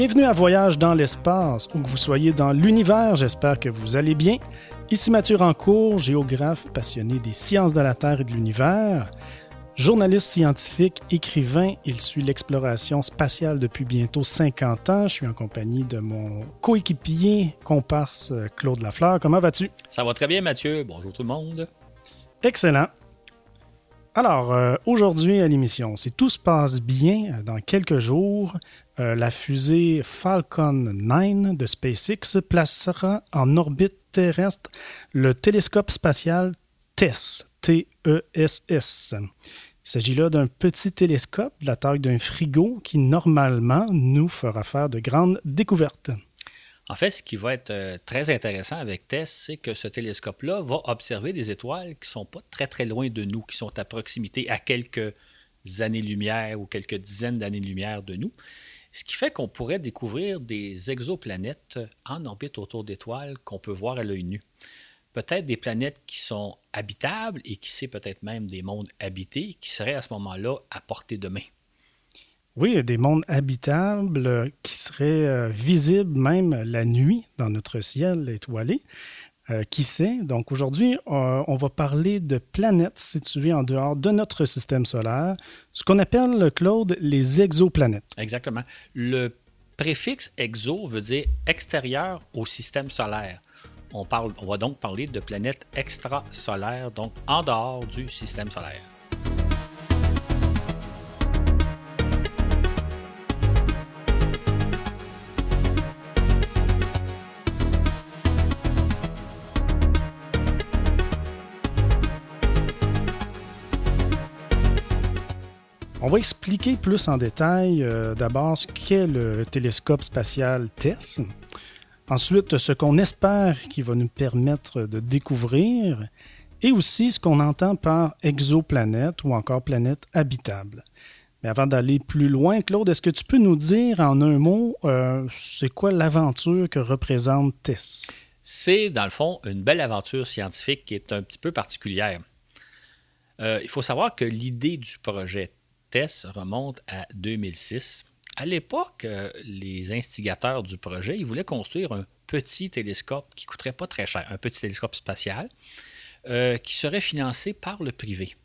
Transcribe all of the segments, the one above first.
Bienvenue à Voyage dans l'espace, où que vous soyez dans l'univers, j'espère que vous allez bien. Ici Mathieu Rancourt, géographe passionné des sciences de la Terre et de l'univers. Journaliste scientifique, écrivain, il suit l'exploration spatiale depuis bientôt 50 ans. Je suis en compagnie de mon coéquipier, comparse Claude Lafleur. Comment vas-tu? Ça va très bien, Mathieu. Bonjour tout le monde. Excellent. Alors, euh, aujourd'hui à l'émission, si tout se passe bien, euh, dans quelques jours, euh, la fusée Falcon 9 de SpaceX placera en orbite terrestre le télescope spatial TESS. T-E-S-S. Il s'agit là d'un petit télescope de la taille d'un frigo qui, normalement, nous fera faire de grandes découvertes. En fait, ce qui va être euh, très intéressant avec TESS, c'est que ce télescope-là va observer des étoiles qui ne sont pas très très loin de nous, qui sont à proximité, à quelques années-lumière ou quelques dizaines d'années-lumière de nous. Ce qui fait qu'on pourrait découvrir des exoplanètes en orbite autour d'étoiles qu'on peut voir à l'œil nu. Peut-être des planètes qui sont habitables et qui sait peut-être même des mondes habités qui seraient à ce moment-là à portée de main. Oui, des mondes habitables euh, qui seraient euh, visibles même la nuit dans notre ciel étoilé. Euh, qui sait? Donc aujourd'hui, on va parler de planètes situées en dehors de notre système solaire, ce qu'on appelle, Claude, les exoplanètes. Exactement. Le préfixe exo veut dire extérieur au système solaire. On, on va donc parler de planètes extrasolaires, donc en dehors du système solaire. On va expliquer plus en détail euh, d'abord ce qu'est le télescope spatial TESS. Ensuite, ce qu'on espère qui va nous permettre de découvrir et aussi ce qu'on entend par exoplanète ou encore planète habitable. Mais avant d'aller plus loin, Claude, est-ce que tu peux nous dire en un mot, euh, c'est quoi l'aventure que représente TESS? C'est, dans le fond, une belle aventure scientifique qui est un petit peu particulière. Euh, il faut savoir que l'idée du projet TESS remonte à 2006. À l'époque, euh, les instigateurs du projet, ils voulaient construire un petit télescope qui coûterait pas très cher, un petit télescope spatial, euh, qui serait financé par le privé.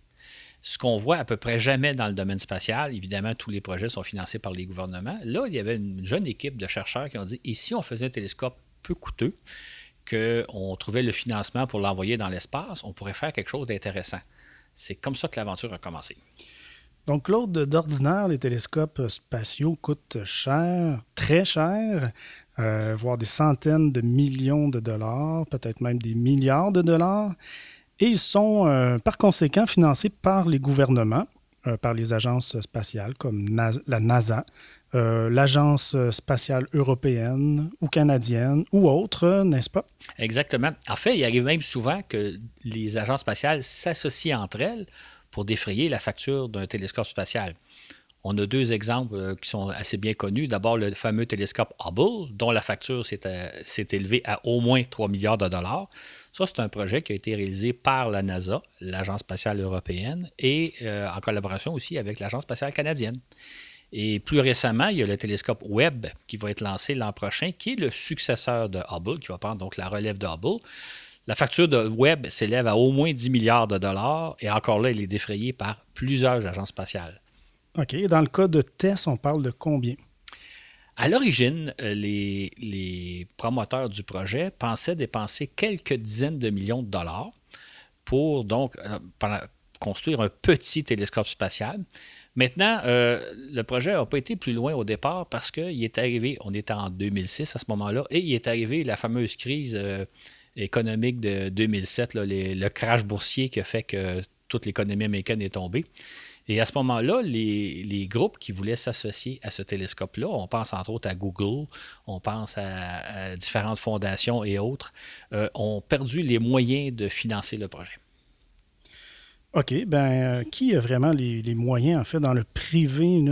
Ce qu'on voit à peu près jamais dans le domaine spatial, évidemment, tous les projets sont financés par les gouvernements. Là, il y avait une jeune équipe de chercheurs qui ont dit, et si on faisait un télescope peu coûteux, qu'on trouvait le financement pour l'envoyer dans l'espace, on pourrait faire quelque chose d'intéressant. C'est comme ça que l'aventure a commencé. Donc, Claude, d'ordinaire, les télescopes spatiaux coûtent cher, très cher, euh, voire des centaines de millions de dollars, peut-être même des milliards de dollars. Et ils sont, euh, par conséquent, financés par les gouvernements, euh, par les agences spatiales comme la NASA, l'Agence spatiale européenne ou canadienne ou autre, n'est-ce pas? Exactement. En fait, il arrive même souvent que les agences spatiales s'associent entre elles pour défrayer la facture d'un télescope spatial. On a deux exemples euh, qui sont assez bien connus. D'abord, le fameux télescope Hubble, dont la facture s'est euh, élevée à au moins 3 milliards de dollars. Ça, c'est un projet qui a été réalisé par la NASA, l'Agence spatiale européenne, et euh, en collaboration aussi avec l'Agence spatiale canadienne. Et plus récemment, il y a le télescope Webb qui va être lancé l'an prochain, qui est le successeur de Hubble, qui va prendre donc la relève de Hubble. La facture de Webb s'élève à au moins 10 milliards de dollars et encore là, elle est défrayée par plusieurs agences spatiales. OK. Dans le cas de TESS, on parle de combien? À l'origine, euh, les, promoteurs du projet pensaient dépenser quelques dizaines de millions de dollars pour donc euh, construire un petit télescope spatial. Maintenant, euh, le projet n'a pas été plus loin au départ parce qu'il est arrivé, on était en 2006 à ce moment-là, et il est arrivé la fameuse crise économique de 2007, le crash boursier qui a fait que toute l'économie américaine est tombée. Et à ce moment-là, les, groupes qui voulaient s'associer à ce télescope-là, on pense entre autres à Google, on pense à, différentes fondations et autres, euh, ont perdu les moyens de financer le projet. OK. Ben, euh, qui a vraiment les, moyens, en fait, dans le privé,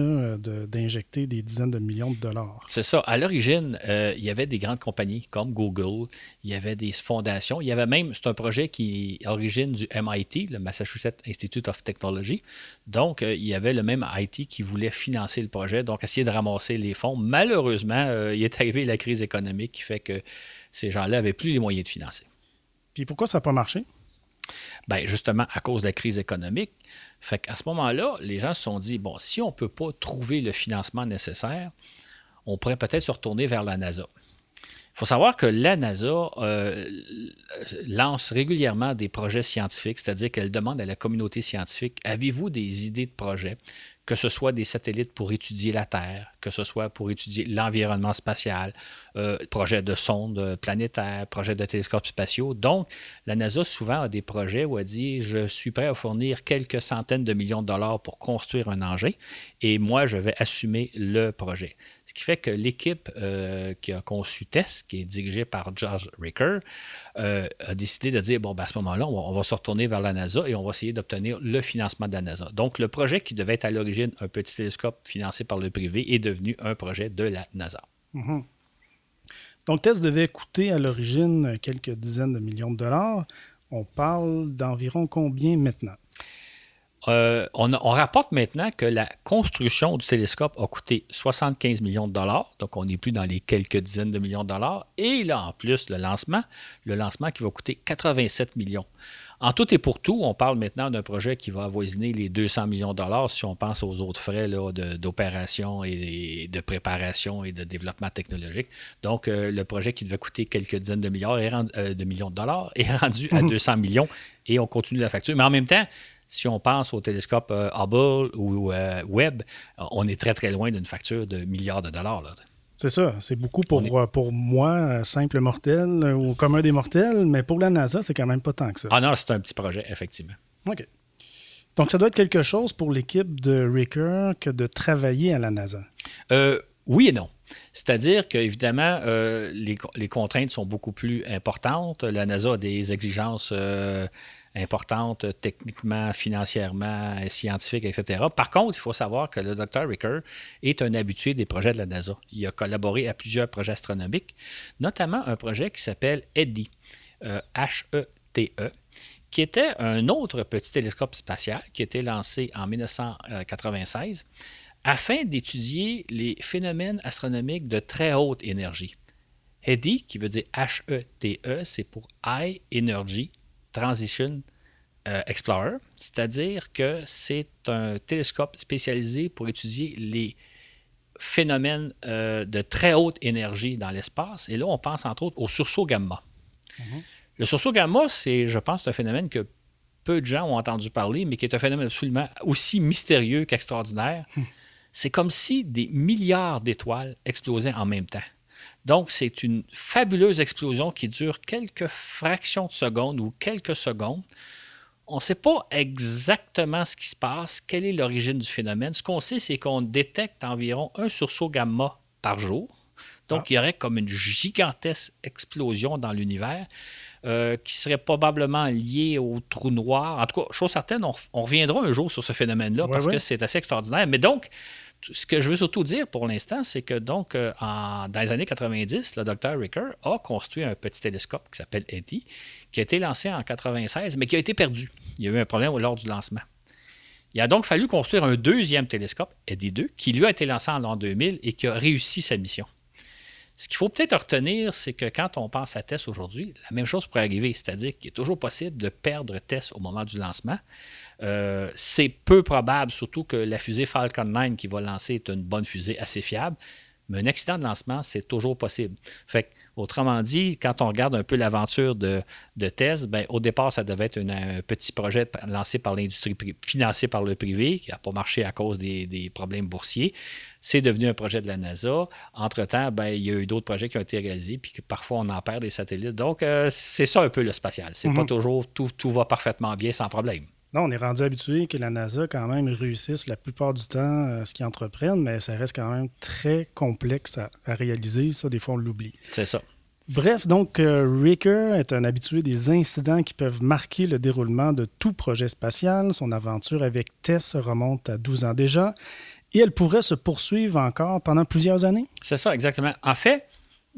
d'injecter des dizaines de millions de dollars? C'est ça. À l'origine, euh, il y avait des grandes compagnies comme Google, il y avait des fondations, il y avait même, c'est un projet qui est origine du MIT, le Massachusetts Institute of Technology. Donc, euh, il y avait le même IT qui voulait financer le projet, donc essayer de ramasser les fonds. Malheureusement, il est arrivé la crise économique qui fait que ces gens-là n'avaient plus les moyens de financer. Puis pourquoi ça n'a pas marché? Bien, justement, à cause de la crise économique. Fait qu'à ce moment-là, les gens se sont dit, bon, si on ne peut pas trouver le financement nécessaire, on pourrait peut-être se retourner vers la NASA. Il faut savoir que la NASA euh, lance régulièrement des projets scientifiques, c'est-à-dire qu'elle demande à la communauté scientifique, avez-vous des idées de projets? que ce soit des satellites pour étudier la Terre, que ce soit pour étudier l'environnement spatial, euh, projet de sondes planétaires, projet de télescopes spatiaux. Donc, la NASA souvent a des projets où elle dit je suis prêt à fournir quelques centaines de millions de dollars pour construire un engin et moi, je vais assumer le projet. Ce qui fait que l'équipe euh, qui a conçu TESS, qui est dirigée par George Ricker, euh, a décidé de dire bon, ben, à ce moment-là, on, va, se retourner vers la NASA et on va essayer d'obtenir le financement de la NASA. Donc, le projet qui devait être à l'origine un petit télescope financé par le privé est devenu un projet de la NASA. Mhm. Donc, TESS devait coûter à l'origine quelques dizaines de millions de dollars. On parle d'environ combien maintenant? Euh, on, rapporte maintenant que la construction du télescope a coûté 75 millions de dollars, donc on n'est plus dans les quelques dizaines de millions de dollars. Et là, en plus, le lancement, le lancement qui va coûter 87 millions. En tout et pour tout, on parle maintenant d'un projet qui va avoisiner les 200 millions de dollars si on pense aux autres frais d'opération et, de préparation et de développement technologique. Donc, euh, le projet qui devait coûter quelques dizaines de, milliards euh, de millions de dollars est rendu à 200 millions et on continue la facture. Mais en même temps, si on pense au télescope euh, Hubble ou Webb, on est très, très loin d'une facture de milliards de dollars. C'est ça. C'est beaucoup pour, euh, pour moi, simple mortel ou commun des mortels, mais pour la NASA, c'est quand même pas tant que ça. Ah non, c'est un petit projet, effectivement. OK. Donc, ça doit être quelque chose pour l'équipe de Ricker que de travailler à la NASA. oui et non. C'est-à-dire qu'évidemment, les, les, contraintes sont beaucoup plus importantes. La NASA a des exigences importante techniquement, financièrement, scientifique, etc. Par contre, il faut savoir que le Dr. Ricker est un habitué des projets de la NASA. Il a collaboré à plusieurs projets astronomiques, notamment un projet qui s'appelle H-E-T-E, euh, e, qui était un autre petit télescope spatial qui a été lancé en 1996 afin d'étudier les phénomènes astronomiques de très haute énergie. EDI, qui veut dire H-E-T-E, -E, c'est pour High Energy Transition euh, Explorer, c'est-à-dire que c'est un télescope spécialisé pour étudier les phénomènes euh, de très haute énergie dans l'espace. Et là, on pense entre autres au sursaut gamma. Mhm. Le sursaut gamma, c'est, je pense, un phénomène que peu de gens ont entendu parler, mais qui est un phénomène absolument aussi mystérieux qu'extraordinaire. c'est comme si des milliards d'étoiles explosaient en même temps. Donc, c'est une fabuleuse explosion qui dure quelques fractions de secondes ou quelques secondes. On ne sait pas exactement ce qui se passe, quelle est l'origine du phénomène. Ce qu'on sait, c'est qu'on détecte environ un sursaut gamma par jour. Donc, ah. il y aurait comme une gigantesque explosion dans l'univers euh, qui serait probablement liée au trou noir. En tout cas, chose certaine, on, reviendra un jour sur ce phénomène-là parce que c'est assez extraordinaire. Mais donc, ce que je veux surtout dire pour l'instant, c'est que donc, euh, dans les années 90, le docteur Ricker a construit un petit télescope qui s'appelle ETI, qui a été lancé en 96, mais qui a été perdu. Il y a eu un problème lors du lancement. Il a donc fallu construire un deuxième télescope, EDI 2, qui lui a été lancé en l'an 2000 et qui a réussi sa mission. Ce qu'il faut peut-être retenir, c'est que quand on pense à TESS aujourd'hui, la même chose pourrait arriver, c'est-à-dire qu'il est toujours possible de perdre TESS au moment du lancement. Euh, c'est peu probable, surtout que la fusée Falcon 9 qui va lancer est une bonne fusée assez fiable, mais un accident de lancement, c'est toujours possible. Fait Autrement dit, quand on regarde un peu l'aventure de, de ben, au départ, ça devait être un petit projet lancé par l'industrie, financé par le privé, qui n'a pas marché à cause des, problèmes boursiers. C'est devenu un projet de la NASA. Entre-temps, ben, il y a eu d'autres projets qui ont été réalisés, puis que parfois on en perd des satellites. Donc, euh, c'est ça un peu le spatial. C'est pas mhm. toujours tout, tout va parfaitement bien sans problème. Non, on est rendu habitué que la NASA, quand même, réussisse la plupart du temps euh, ce qu'ils entreprennent, mais ça reste quand même très complexe à, réaliser. Ça, des fois, on l'oublie. C'est ça. Bref, donc, euh, Ricker est un habitué des incidents qui peuvent marquer le déroulement de tout projet spatial. Son aventure avec Tess remonte à 12 ans déjà et elle pourrait se poursuivre encore pendant plusieurs années. C'est ça, exactement. En fait,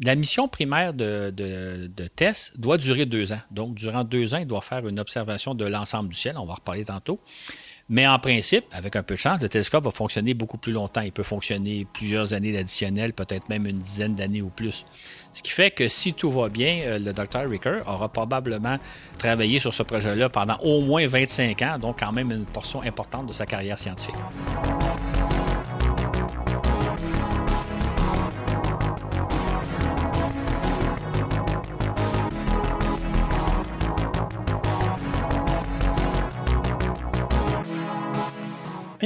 la mission primaire de, Tess doit durer deux ans. Donc, durant deux ans, il doit faire une observation de l'ensemble du ciel. On va en reparler tantôt. Mais en principe, avec un peu de chance, le télescope va fonctionner beaucoup plus longtemps. Il peut fonctionner plusieurs années additionnelles, peut-être même une dizaine d'années ou plus. Ce qui fait que si tout va bien, euh, le Dr. Ricker aura probablement travaillé sur ce projet-là pendant au moins 25 ans, donc quand même une portion importante de sa carrière scientifique.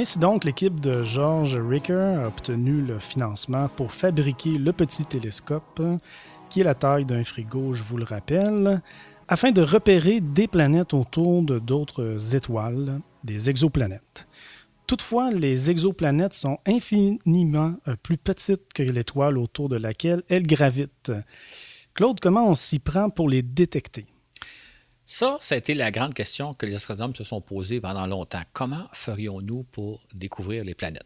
Ainsi donc, l'équipe de George Ricker a obtenu le financement pour fabriquer le petit télescope, qui est la taille d'un frigo, je vous le rappelle, afin de repérer des planètes autour de d'autres étoiles, des exoplanètes. Toutefois, les exoplanètes sont infiniment euh, plus petites que l'étoile autour de laquelle elles gravitent. Claude, comment on s'y prend pour les détecter? Ça, ça a été la grande question que les astronomes se sont posées pendant longtemps. Comment ferions-nous pour découvrir les planètes?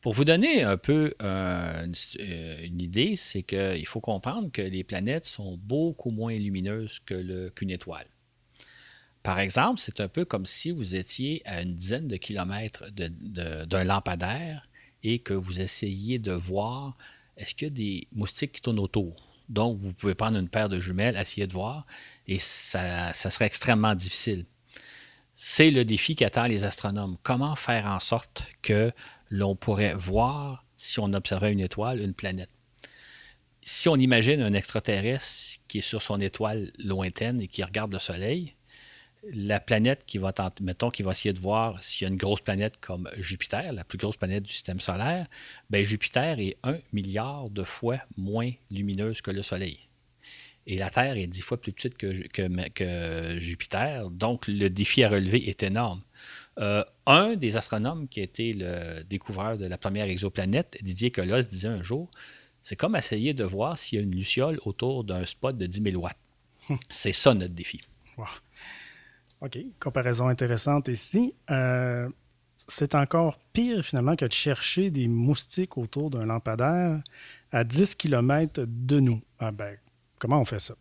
Pour vous donner un peu euh, une, idée, c'est qu'il faut comprendre que les planètes sont beaucoup moins lumineuses qu'une étoile. Par exemple, c'est un peu comme si vous étiez à une dizaine de kilomètres d'un lampadaire et que vous essayiez de voir est-ce qu'il y a des moustiques qui tournent autour? Donc, vous pouvez prendre une paire de jumelles, essayer de voir, et ça, serait extrêmement difficile. C'est le défi qu'attend les astronomes. Comment faire en sorte que l'on pourrait voir, si on observait une étoile, une planète? Si on imagine un extraterrestre qui est sur son étoile lointaine et qui regarde le Soleil, la planète qui va mettons, qui va essayer de voir s'il y a une grosse planète comme Jupiter, la plus grosse planète du système solaire, ben Jupiter est un milliard de fois moins lumineuse que le Soleil. Et la Terre est dix fois plus petite que, que, Jupiter, donc le défi à relever est énorme. Euh, un des astronomes qui a été le découvreur de la première exoplanète, Didier Colossus, disait un jour c'est comme essayer de voir s'il y a une luciole autour d'un spot de 10 000 watts. c'est ça notre défi. OK, comparaison intéressante ici. Euh, c'est encore pire finalement que de chercher des moustiques autour d'un lampadaire à 10 km de nous. Ah ben, comment on fait ça?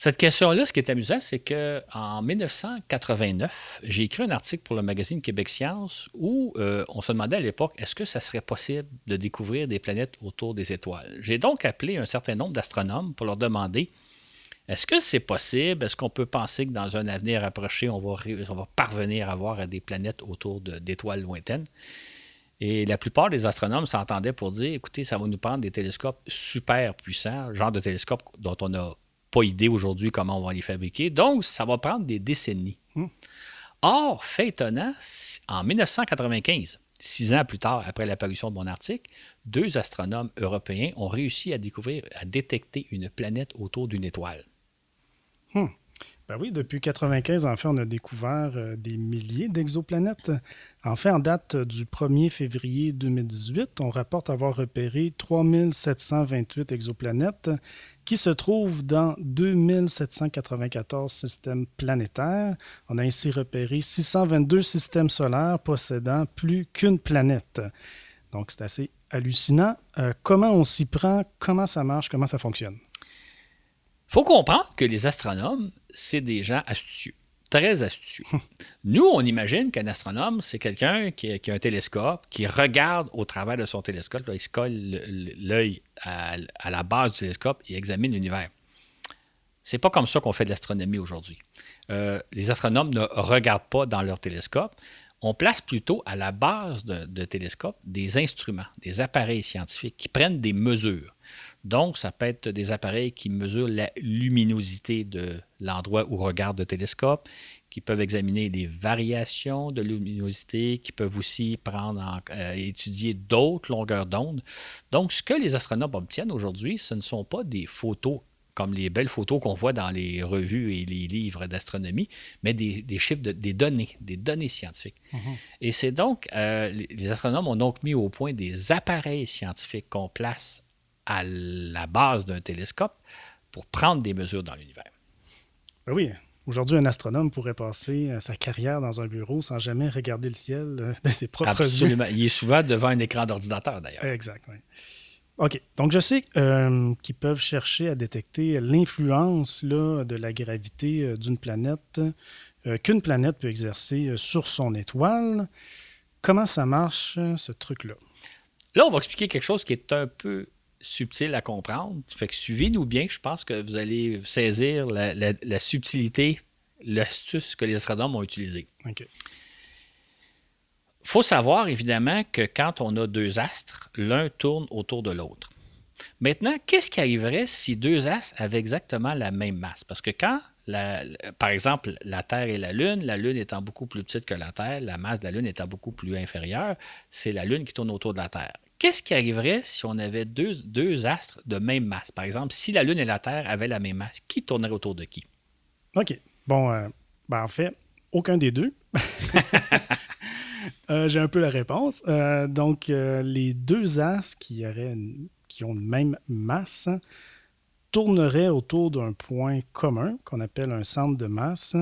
Cette question-là, ce qui est amusant, c'est qu'en 1989, j'ai écrit un article pour le magazine Québec Science où euh, on se demandait à l'époque est-ce que ça serait possible de découvrir des planètes autour des étoiles? J'ai donc appelé un certain nombre d'astronomes pour leur demander est-ce que c'est possible? Est-ce qu'on peut penser que dans un avenir approché, on va, on va parvenir à voir des planètes autour d'étoiles lointaines? Et la plupart des astronomes s'entendaient pour dire, écoutez, ça va nous prendre des télescopes super puissants, genre de télescopes dont on n'a pas idée aujourd'hui comment on va les fabriquer. Donc, ça va prendre des décennies. Hmm. Or, fait étonnant, en 1995, six ans plus tard, après l'apparition de mon article, deux astronomes européens ont réussi à découvrir, à détecter une planète autour d'une étoile. Hmm. Ben oui, depuis 1995, en on a découvert euh, des milliers d'exoplanètes. En fait, en date du 1er février 2018, on rapporte avoir repéré 3728 exoplanètes qui se trouvent dans 2794 systèmes planétaires. On a ainsi repéré 622 systèmes solaires possédant plus qu'une planète. Donc, c'est assez hallucinant. Euh, comment on s'y prend? Comment ça marche? Comment ça fonctionne? Faut comprendre que les astronomes, c'est des gens astucieux, très astucieux. Nous, on imagine qu'un astronome, c'est quelqu'un qui, a un télescope, qui regarde au travers de son télescope, il se colle l'œil à, la base du télescope et examine l'univers. C'est pas comme ça qu'on fait de l'astronomie aujourd'hui. Euh, les astronomes ne regardent pas dans leur télescope. On place plutôt à la base de, de télescopes des instruments, des appareils scientifiques qui prennent des mesures. Donc, ça peut être des appareils qui mesurent la luminosité de l'endroit où regarde le télescope, qui peuvent examiner des variations de luminosité, qui peuvent aussi prendre en, euh, étudier d'autres longueurs d'onde. Donc, ce que les astronomes obtiennent aujourd'hui, ce ne sont pas des photos comme les belles photos qu'on voit dans les revues et les livres d'astronomie, mais des, chiffres, des données, des données scientifiques. Mm-hmm. Et c'est donc, euh, les astronomes ont donc mis au point des appareils scientifiques qu'on place à la base d'un télescope pour prendre des mesures dans l'univers. Ben oui, Aujourd'hui, un astronome pourrait passer euh, sa carrière dans un bureau sans jamais regarder le ciel euh, de ses propres Absolument. Il est souvent devant un écran d'ordinateur, d'ailleurs. Exact, oui. OK. Donc, je sais euh, qu'ils peuvent chercher à détecter l'influence de la gravité d'une planète qu'une planète peut exercer sur son étoile. Comment ça marche, ce truc-là? Là, on va expliquer quelque chose qui est un peu subtil à comprendre. Fait que suivez-nous bien, je pense que vous allez saisir la, subtilité, l'astuce que les astronomes ont utilisée. Il faut savoir évidemment que quand on a deux astres, l'un tourne autour de l'autre. Maintenant, qu'est-ce qui arriverait si deux astres avaient exactement la même masse? Parce que quand, par exemple, la Terre et la Lune, la Lune étant beaucoup plus petite que la Terre, la masse de la Lune étant beaucoup plus inférieure, c'est la Lune qui tourne autour de la Terre. Qu'est-ce qui arriverait si on avait deux, deux, astres de même masse? Par exemple, si la Lune et la Terre avaient la même masse, qui tournerait autour de qui? OK. Bon, euh, ben en fait, aucun des deux. Euh, j'ai un peu la réponse. Euh, donc, les deux astres qui, auraient qui ont la même masse tourneraient autour d'un point commun qu'on appelle un centre de masse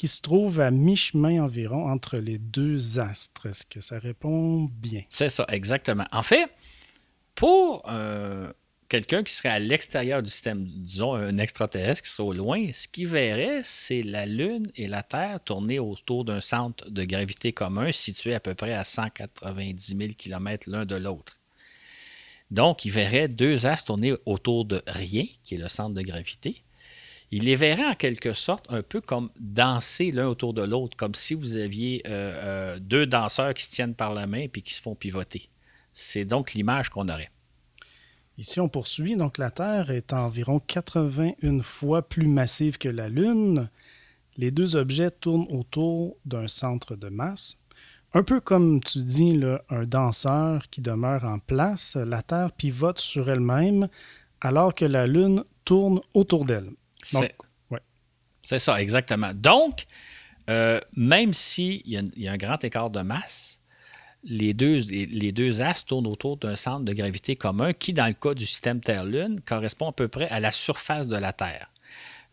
qui se trouve à mi-chemin environ entre les deux astres. Est-ce que ça répond bien? C'est ça, exactement. En fait, pour euh, quelqu'un qui serait à l'extérieur du système, disons un extraterrestre qui serait au loin, ce qu'il verrait, c'est la Lune et la Terre tourner autour d'un centre de gravité commun situé à peu près à 190 000 km l'un de l'autre. Donc, il verrait deux astres tourner autour de rien, qui est le centre de gravité, il les verrait en quelque sorte un peu comme danser l'un autour de l'autre, comme si vous aviez euh, euh, deux danseurs qui se tiennent par la main et qui se font pivoter. C'est donc l'image qu'on aurait. Ici, on poursuit. Donc, la Terre est environ 81 fois plus massive que la Lune. Les deux objets tournent autour d'un centre de masse. Un peu comme tu dis, un danseur qui demeure en place, la Terre pivote sur elle-même alors que la Lune tourne autour d'elle. C'est ça, exactement. Donc, euh, même s'il y, y, a un grand écart de masse, les deux, les, deux astres tournent autour d'un centre de gravité commun qui, dans le cas du système Terre-Lune, correspond à peu près à la surface de la Terre.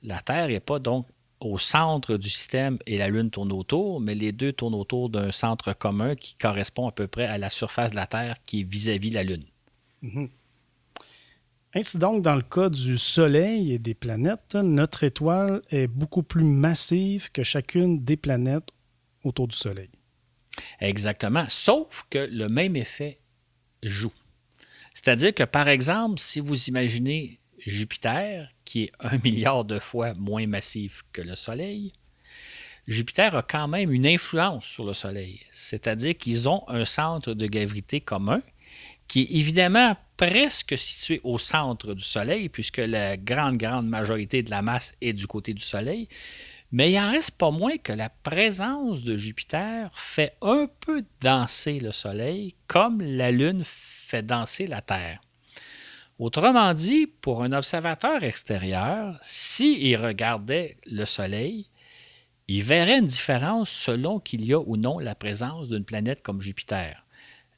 La Terre n'est pas donc au centre du système et la Lune tourne autour, mais les deux tournent autour d'un centre commun qui correspond à peu près à la surface de la Terre qui est vis-à-vis la Lune. Mm-hmm. Ainsi donc, dans le cas du Soleil et des planètes, notre étoile est beaucoup plus massive que chacune des planètes autour du Soleil. Exactement, sauf que le même effet joue. C'est-à-dire que, par exemple, si vous imaginez Jupiter, qui est un milliard de fois moins massif que le Soleil, Jupiter a quand même une influence sur le Soleil. C'est-à-dire qu'ils ont un centre de gravité commun qui est évidemment presque situé au centre du Soleil, puisque la grande, grande majorité de la masse est du côté du Soleil. Mais il en reste pas moins que la présence de Jupiter fait un peu danser le Soleil, comme la Lune fait danser la Terre. Autrement dit, pour un observateur extérieur, s'il regardait le Soleil, il verrait une différence selon qu'il y a ou non la présence d'une planète comme Jupiter.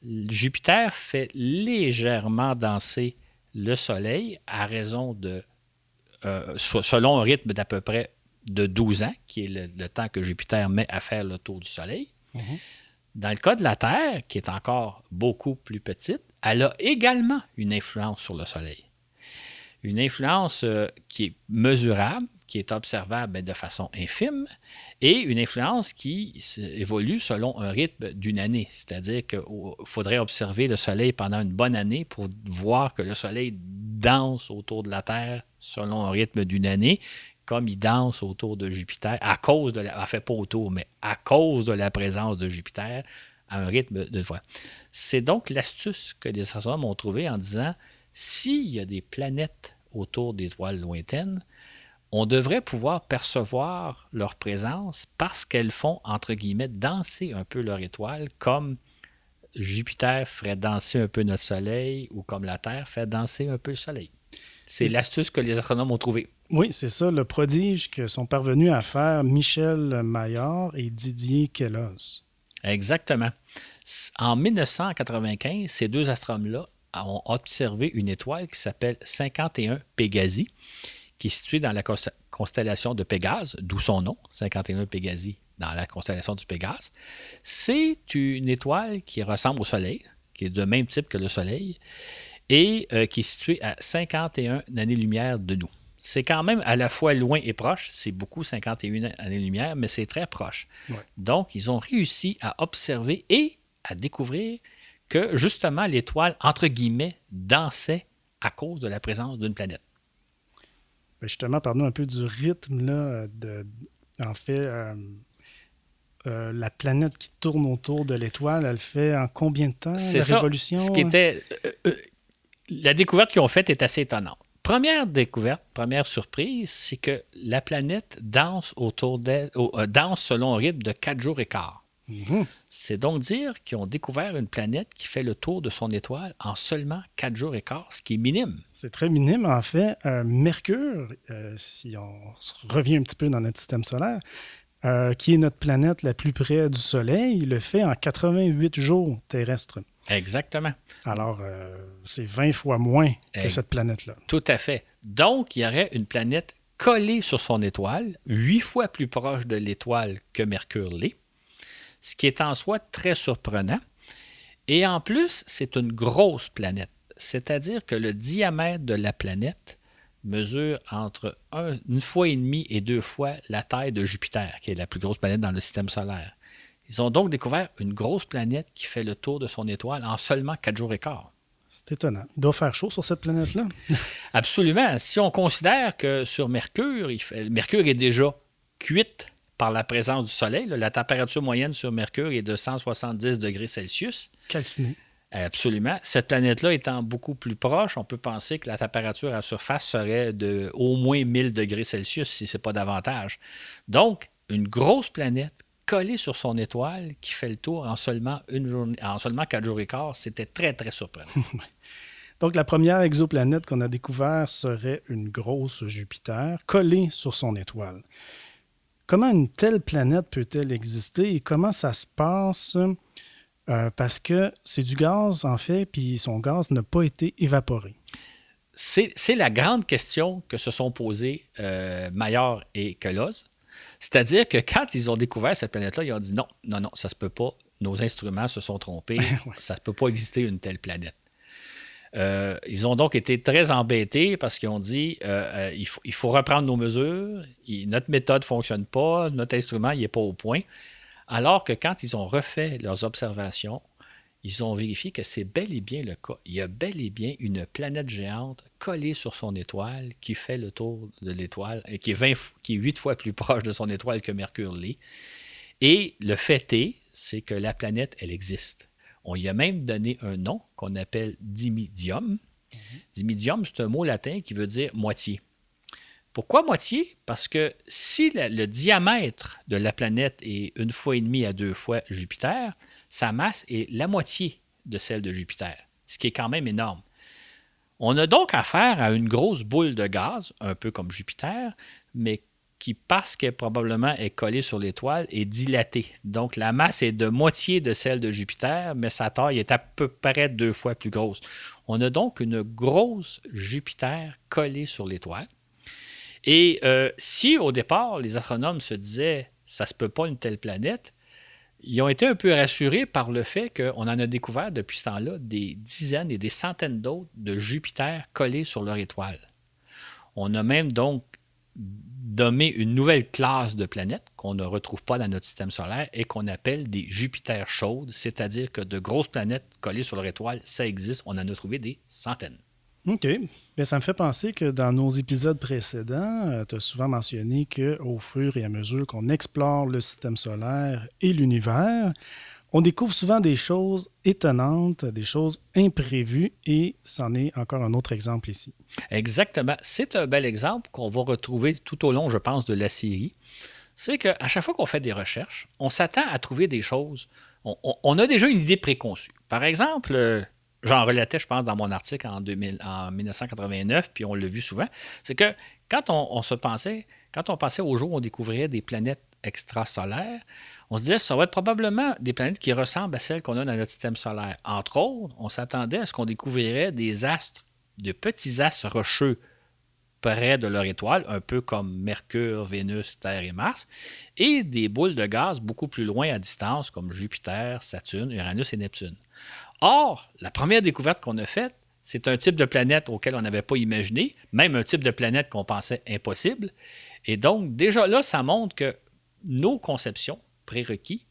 Jupiter fait légèrement danser le Soleil à raison de, euh, selon un rythme d'à peu près de 12 ans, qui est le, temps que Jupiter met à faire le tour du Soleil. Mhm. Dans le cas de la Terre, qui est encore beaucoup plus petite, elle a également une influence sur le Soleil. Une influence euh, qui est mesurable, qui est observable de façon infime, et une influence qui évolue selon un rythme d'une année. C'est-à-dire qu'il faudrait observer le Soleil pendant une bonne année pour voir que le Soleil danse autour de la Terre selon un rythme d'une année, comme il danse autour de Jupiter, à cause de la, fait mais à cause de la présence de Jupiter, à un rythme de fois. C'est donc l'astuce que les astronomes ont trouvée en disant s'il y a des planètes autour des étoiles lointaines, on devrait pouvoir percevoir leur présence parce qu'elles font, entre guillemets, danser un peu leur étoile, comme Jupiter ferait danser un peu notre Soleil ou comme la Terre fait danser un peu le Soleil. C'est l'astuce que les astronomes ont trouvée. Oui, c'est ça, le prodige que sont parvenus à faire Michel Maillard et Didier Queloz. Exactement. En 1995, ces deux astronomes-là ont observé une étoile qui s'appelle 51 Pégasi, qui est située dans la constellation de Pégase, d'où son nom, 51 Pégasi, dans la constellation du Pégase. C'est une étoile qui ressemble au Soleil, qui est de même type que le Soleil, et euh, qui est située à 51 années-lumière de nous. C'est quand même à la fois loin et proche. C'est beaucoup 51 années-lumière, mais c'est très proche. Donc, ils ont réussi à observer et à découvrir que justement l'étoile, entre guillemets, dansait à cause de la présence d'une planète. Ben, justement, parlons un peu du rythme, là, de, en fait, euh, euh, la planète qui tourne autour de l'étoile, elle fait en combien de temps la révolution? Ce qui était, euh, la découverte qu'ils ont faite est assez étonnante. Première découverte, première surprise, c'est que la planète danse autour d'elle, danse selon un rythme de 4 jours et quart. Mhm. C'est donc dire qu'ils ont découvert une planète qui fait le tour de son étoile en seulement 4 jours et quart, ce qui est minime. C'est très minime. En fait, euh, Mercure, euh, si on revient un petit peu dans notre système solaire, euh, qui est notre planète la plus près du Soleil, le fait en 88 jours terrestres. Exactement. Alors, c'est 20 fois moins que cette planète-là. Tout à fait. Donc, il y aurait une planète collée sur son étoile, 8 fois plus proche de l'étoile que Mercure l'est ce qui est en soi très surprenant. Et en plus, c'est une grosse planète, c'est-à-dire que le diamètre de la planète mesure entre une fois et demie et deux fois la taille de Jupiter, qui est la plus grosse planète dans le système solaire. Ils ont donc découvert une grosse planète qui fait le tour de son étoile en seulement quatre jours et quart. C'est étonnant. Il doit faire chaud sur cette planète-là. Absolument. Si on considère que sur Mercure, Mercure est déjà cuite par la présence du Soleil. La température moyenne sur Mercure est de 170 degrés Celsius. Calciné. Absolument. Cette planète-là étant beaucoup plus proche, on peut penser que la température à surface serait de au moins 1000 degrés Celsius, si ce n'est pas davantage. Donc, une grosse planète collée sur son étoile qui fait le tour en seulement une journée, en seulement quatre jours et quart, c'était très, très surprenant. Donc, la première exoplanète qu'on a découverte serait une grosse Jupiter collée sur son étoile. Comment une telle planète peut-elle exister et comment ça se passe? Euh, parce que c'est du gaz, en fait, puis son gaz n'a pas été évaporé. C'est la grande question que se sont posées euh, Maillard et Kelos. C'est-à-dire que quand ils ont découvert cette planète-là, ils ont dit non, non, non, ça se peut pas. Nos instruments se sont trompés. Ça ne peut pas exister une telle planète. Euh, ils ont donc été très embêtés parce qu'ils ont dit euh, euh, il, faut, reprendre nos mesures, notre méthode ne fonctionne pas, notre instrument n'est pas au point. Alors que quand ils ont refait leurs observations, ils ont vérifié que c'est bel et bien le cas. Il y a bel et bien une planète géante collée sur son étoile qui fait le tour de l'étoile et qui est, qui est 8 fois plus proche de son étoile que Mercure l'est. Et le fait est, c'est que la planète, elle existe. On y a même donné un nom qu'on appelle dimidium. Mhm. Dimidium, c'est un mot latin qui veut dire moitié. Pourquoi moitié? Parce que si le, diamètre de la planète est une fois et demie à deux fois Jupiter, sa masse est la moitié de celle de Jupiter, ce qui est quand même énorme. On a donc affaire à une grosse boule de gaz, un peu comme Jupiter, mais qui, parce qu'elle probablement est collée sur l'étoile, est dilatée. Donc la masse est de moitié de celle de Jupiter, mais sa taille est à peu près deux fois plus grosse. On a donc une grosse Jupiter collée sur l'étoile. Et euh, si au départ, les astronomes se disaient ça se peut pas une telle planète, ils ont été un peu rassurés par le fait qu'on en a découvert depuis ce temps-là des dizaines et des centaines d'autres de Jupiter collés sur leur étoile. On a même donc nommer une nouvelle classe de planètes qu'on ne retrouve pas dans notre système solaire et qu'on appelle des Jupiters chaudes, c'est-à-dire que de grosses planètes collées sur leur étoile, ça existe, on en a trouvé des centaines. OK. Bien, ça me fait penser que dans nos épisodes précédents, euh, tu as souvent mentionné qu'au fur et à mesure qu'on explore le système solaire et l'univers, on découvre souvent des choses étonnantes, des choses imprévues, et c'en est encore un autre exemple ici. Exactement. C'est un bel exemple qu'on va retrouver tout au long, je pense, de la série. C'est qu'à chaque fois qu'on fait des recherches, on s'attend à trouver des choses. On, a déjà une idée préconçue. Par exemple, euh, j'en relatais, je pense, dans mon article en, 2000, en 1989, puis on l'a vu souvent, c'est que quand on, se pensait, quand on pensait au jour où on découvrait des planètes extrasolaires, on se disait que ça va être probablement des planètes qui ressemblent à celles qu'on a dans notre système solaire. Entre autres, on s'attendait à ce qu'on découvrirait des astres, de petits astres rocheux près de leur étoile, un peu comme Mercure, Vénus, Terre et Mars, et des boules de gaz beaucoup plus loin à distance, comme Jupiter, Saturne, Uranus et Neptune. Or, la première découverte qu'on a faite, c'est un type de planète auquel on n'avait pas imaginé, même un type de planète qu'on pensait impossible. Et donc, déjà là, ça montre que nos conceptions prérequis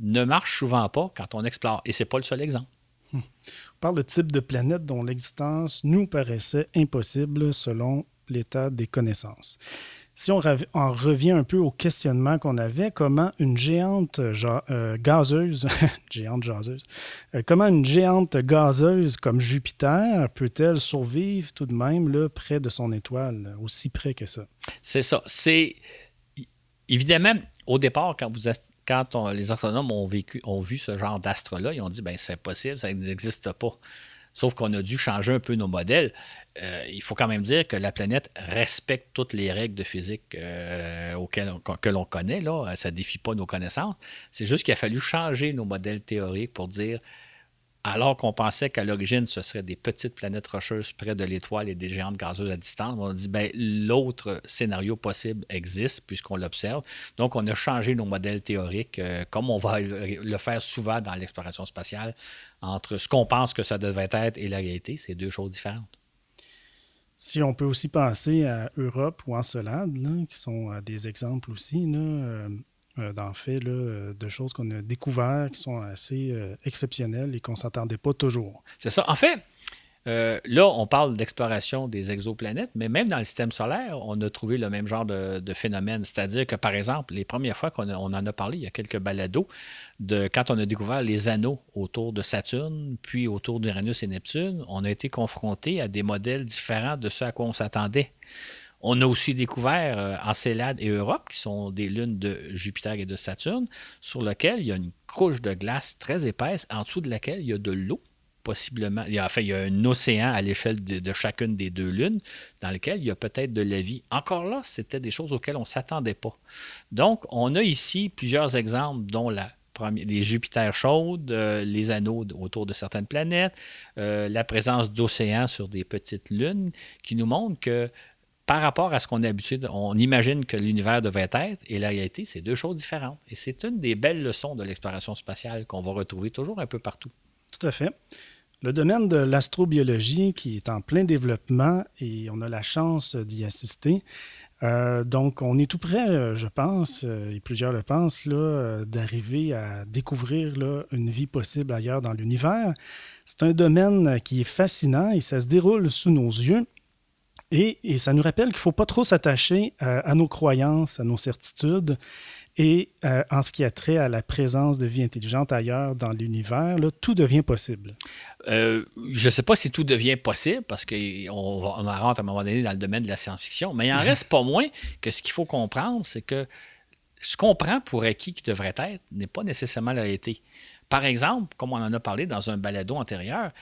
ne marchent souvent pas quand on explore. Et ce n'est pas le seul exemple. On parle de type de planète dont l'existence nous paraissait impossible selon l'état des connaissances. Si on en revient un peu au questionnement qu'on avait, comment une géante euh, gazeuse, géante gazeuse, euh, comment une géante gazeuse comme Jupiter peut-elle survivre tout de même là, près de son étoile, aussi près que ça? C'est ça. C'est évidemment, au départ, quand vous quand les astronomes ont, vu ce genre d'astre-là, ils ont dit ben c'est impossible, ça n'existe pas. Sauf qu'on a dû changer un peu nos modèles. Euh, il faut quand même dire que la planète respecte toutes les règles de physique euh, auxquelles que l'on connaît. Là. Ça ne défie pas nos connaissances. C'est juste qu'il a fallu changer nos modèles théoriques pour dire alors qu'on pensait qu'à l'origine, ce serait des petites planètes rocheuses près de l'étoile et des géantes gazeuses à distance, on dit, ben, l'autre scénario possible existe puisqu'on l'observe. Donc, on a changé nos modèles théoriques, euh, comme on va le faire souvent dans l'exploration spatiale, entre ce qu'on pense que ça devrait être et la réalité. C'est deux choses différentes. Si on peut aussi penser à Europe ou Encelade, qui sont euh, des exemples aussi, là, euh, d'en fait euh, de choses qu'on a découvertes qui sont assez euh, exceptionnelles et qu'on ne s'attendait pas toujours. C'est ça. En fait, là, on parle d'exploration des exoplanètes, mais même dans le système solaire, on a trouvé le même genre de, phénomène. C'est-à-dire que, par exemple, les premières fois qu'on en a parlé, il y a quelques balados, de quand on a découvert les anneaux autour de Saturne, puis autour d'Uranus et Neptune, on a été confronté à des modèles différents de ce à quoi on s'attendait. On a aussi découvert euh, Encelade et Europe, qui sont des lunes de Jupiter et de Saturne, sur lesquelles il y a une couche de glace très épaisse, en dessous de laquelle il y a de l'eau, possiblement. Enfin, il y a un océan à l'échelle de, chacune des deux lunes, dans lequel il y a peut-être de la vie. Encore là, c'était des choses auxquelles on ne s'attendait pas. Donc, on a ici plusieurs exemples, dont les Jupiters chaudes, euh, les anneaux autour de certaines planètes, euh, la présence d'océans sur des petites lunes, qui nous montrent que par rapport à ce qu'on a habitué, on imagine que l'univers devait être, et la réalité, c'est deux choses différentes. Et c'est une des belles leçons de l'exploration spatiale qu'on va retrouver toujours un peu partout. Tout à fait. Le domaine de l'astrobiologie qui est en plein développement et on a la chance d'y assister. Euh, donc, on est tout près, euh, je pense, euh, et plusieurs le pensent, d'arriver à découvrir une vie possible ailleurs dans l'univers. C'est un domaine qui est fascinant et ça se déroule sous nos yeux. Et, ça nous rappelle qu'il ne faut pas trop s'attacher euh, à nos croyances, à nos certitudes. Et euh, en ce qui a trait à la présence de vie intelligente ailleurs dans l'univers, tout devient possible. Euh, je ne sais pas si tout devient possible parce qu'on on rentre à un moment donné dans le domaine de la science-fiction, mais il n'en reste pas moins que ce qu'il faut comprendre, c'est que ce qu'on prend pour acquis qui devrait être n'est pas nécessairement la réalité. Par exemple, comme on en a parlé dans un balado antérieur,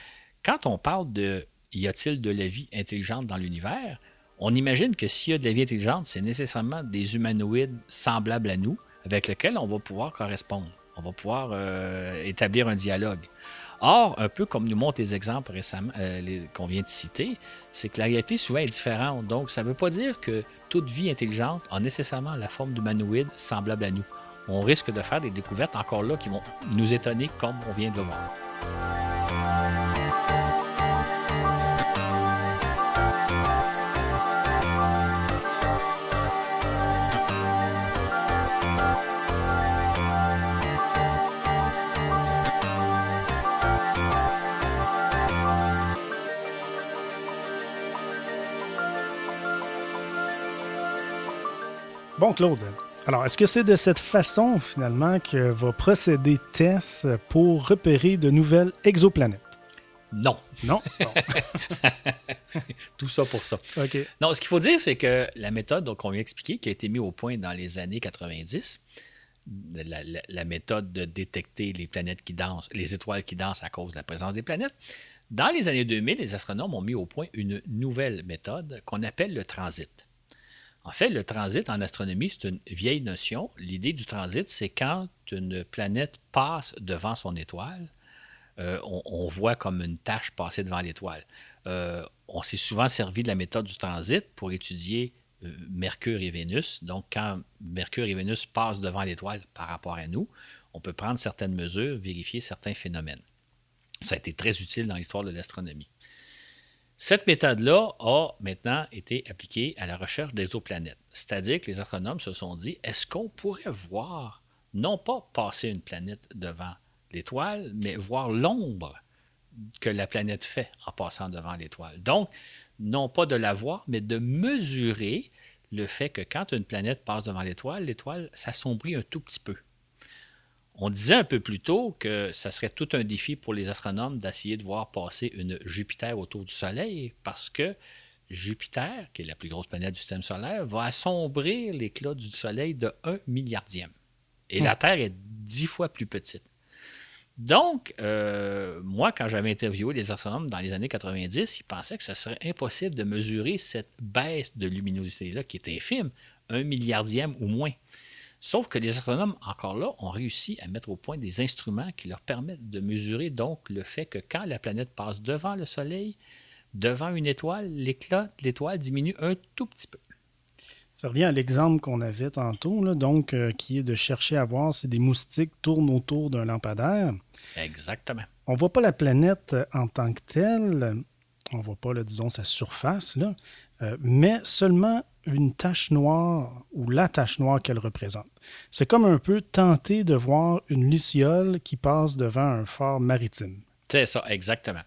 quand on parle de y a-t-il de la vie intelligente dans l'univers? On imagine que s'il y a de la vie intelligente, c'est nécessairement des humanoïdes semblables à nous, avec lesquels on va pouvoir correspondre. On va pouvoir euh, établir un dialogue. Or, un peu comme nous montrent les exemples récemment euh, qu'on vient de citer, c'est que la réalité souvent est différente. Donc, ça ne veut pas dire que toute vie intelligente a nécessairement la forme d'humanoïdes semblables à nous. On risque de faire des découvertes encore là qui vont nous étonner comme on vient de le voir. Bon, Claude. Alors, est-ce que c'est de cette façon, finalement, que va procéder Tess pour repérer de nouvelles exoplanètes? Non. Non? Tout ça pour ça. OK. Non, ce qu'il faut dire, c'est que la méthode qu'on vient expliquer, qui a été mise au point dans les années 90, la, la, méthode de détecter les planètes qui dansent, les étoiles qui dansent à cause de la présence des planètes, dans les années 2000, les astronomes ont mis au point une nouvelle méthode qu'on appelle le transit. En fait, le transit en astronomie, c'est une vieille notion. L'idée du transit, c'est quand une planète passe devant son étoile, euh, on, voit comme une tache passer devant l'étoile. Euh, on s'est souvent servi de la méthode du transit pour étudier euh, Mercure et Vénus. Donc, quand Mercure et Vénus passent devant l'étoile par rapport à nous, on peut prendre certaines mesures, vérifier certains phénomènes. Ça a été très utile dans l'histoire de l'astronomie. Cette méthode-là a maintenant été appliquée à la recherche d'exoplanètes. C'est-à-dire que les astronomes se sont dit, est-ce qu'on pourrait voir, non pas passer une planète devant l'étoile, mais voir l'ombre que la planète fait en passant devant l'étoile? Donc, non pas de la voir, mais de mesurer le fait que quand une planète passe devant l'étoile, l'étoile s'assombrit un tout petit peu. On disait un peu plus tôt que ça serait tout un défi pour les astronomes d'essayer de voir passer une Jupiter autour du Soleil parce que Jupiter, qui est la plus grosse planète du système solaire, va assombrir l'éclat du Soleil de 1 milliardième. Et la hmm. Terre est dix fois plus petite. Donc, euh, moi, quand j'avais interviewé les astronomes dans les années 90, ils pensaient que ce serait impossible de mesurer cette baisse de luminosité-là, qui est infime, un milliardième ou moins. Sauf que les astronomes, encore là, ont réussi à mettre au point des instruments qui leur permettent de mesurer donc le fait que quand la planète passe devant le Soleil, devant une étoile, l'éclat de l'étoile diminue un tout petit peu. Ça revient à l'exemple qu'on avait tantôt, donc, euh, qui est de chercher à voir si des moustiques tournent autour d'un lampadaire. Exactement. On ne voit pas la planète euh, en tant que telle, on ne voit pas, disons, sa surface, là, euh, mais seulement une tache noire ou la tache noire qu'elle représente. C'est comme un peu tenter de voir une luciole qui passe devant un phare maritime. C'est ça, exactement.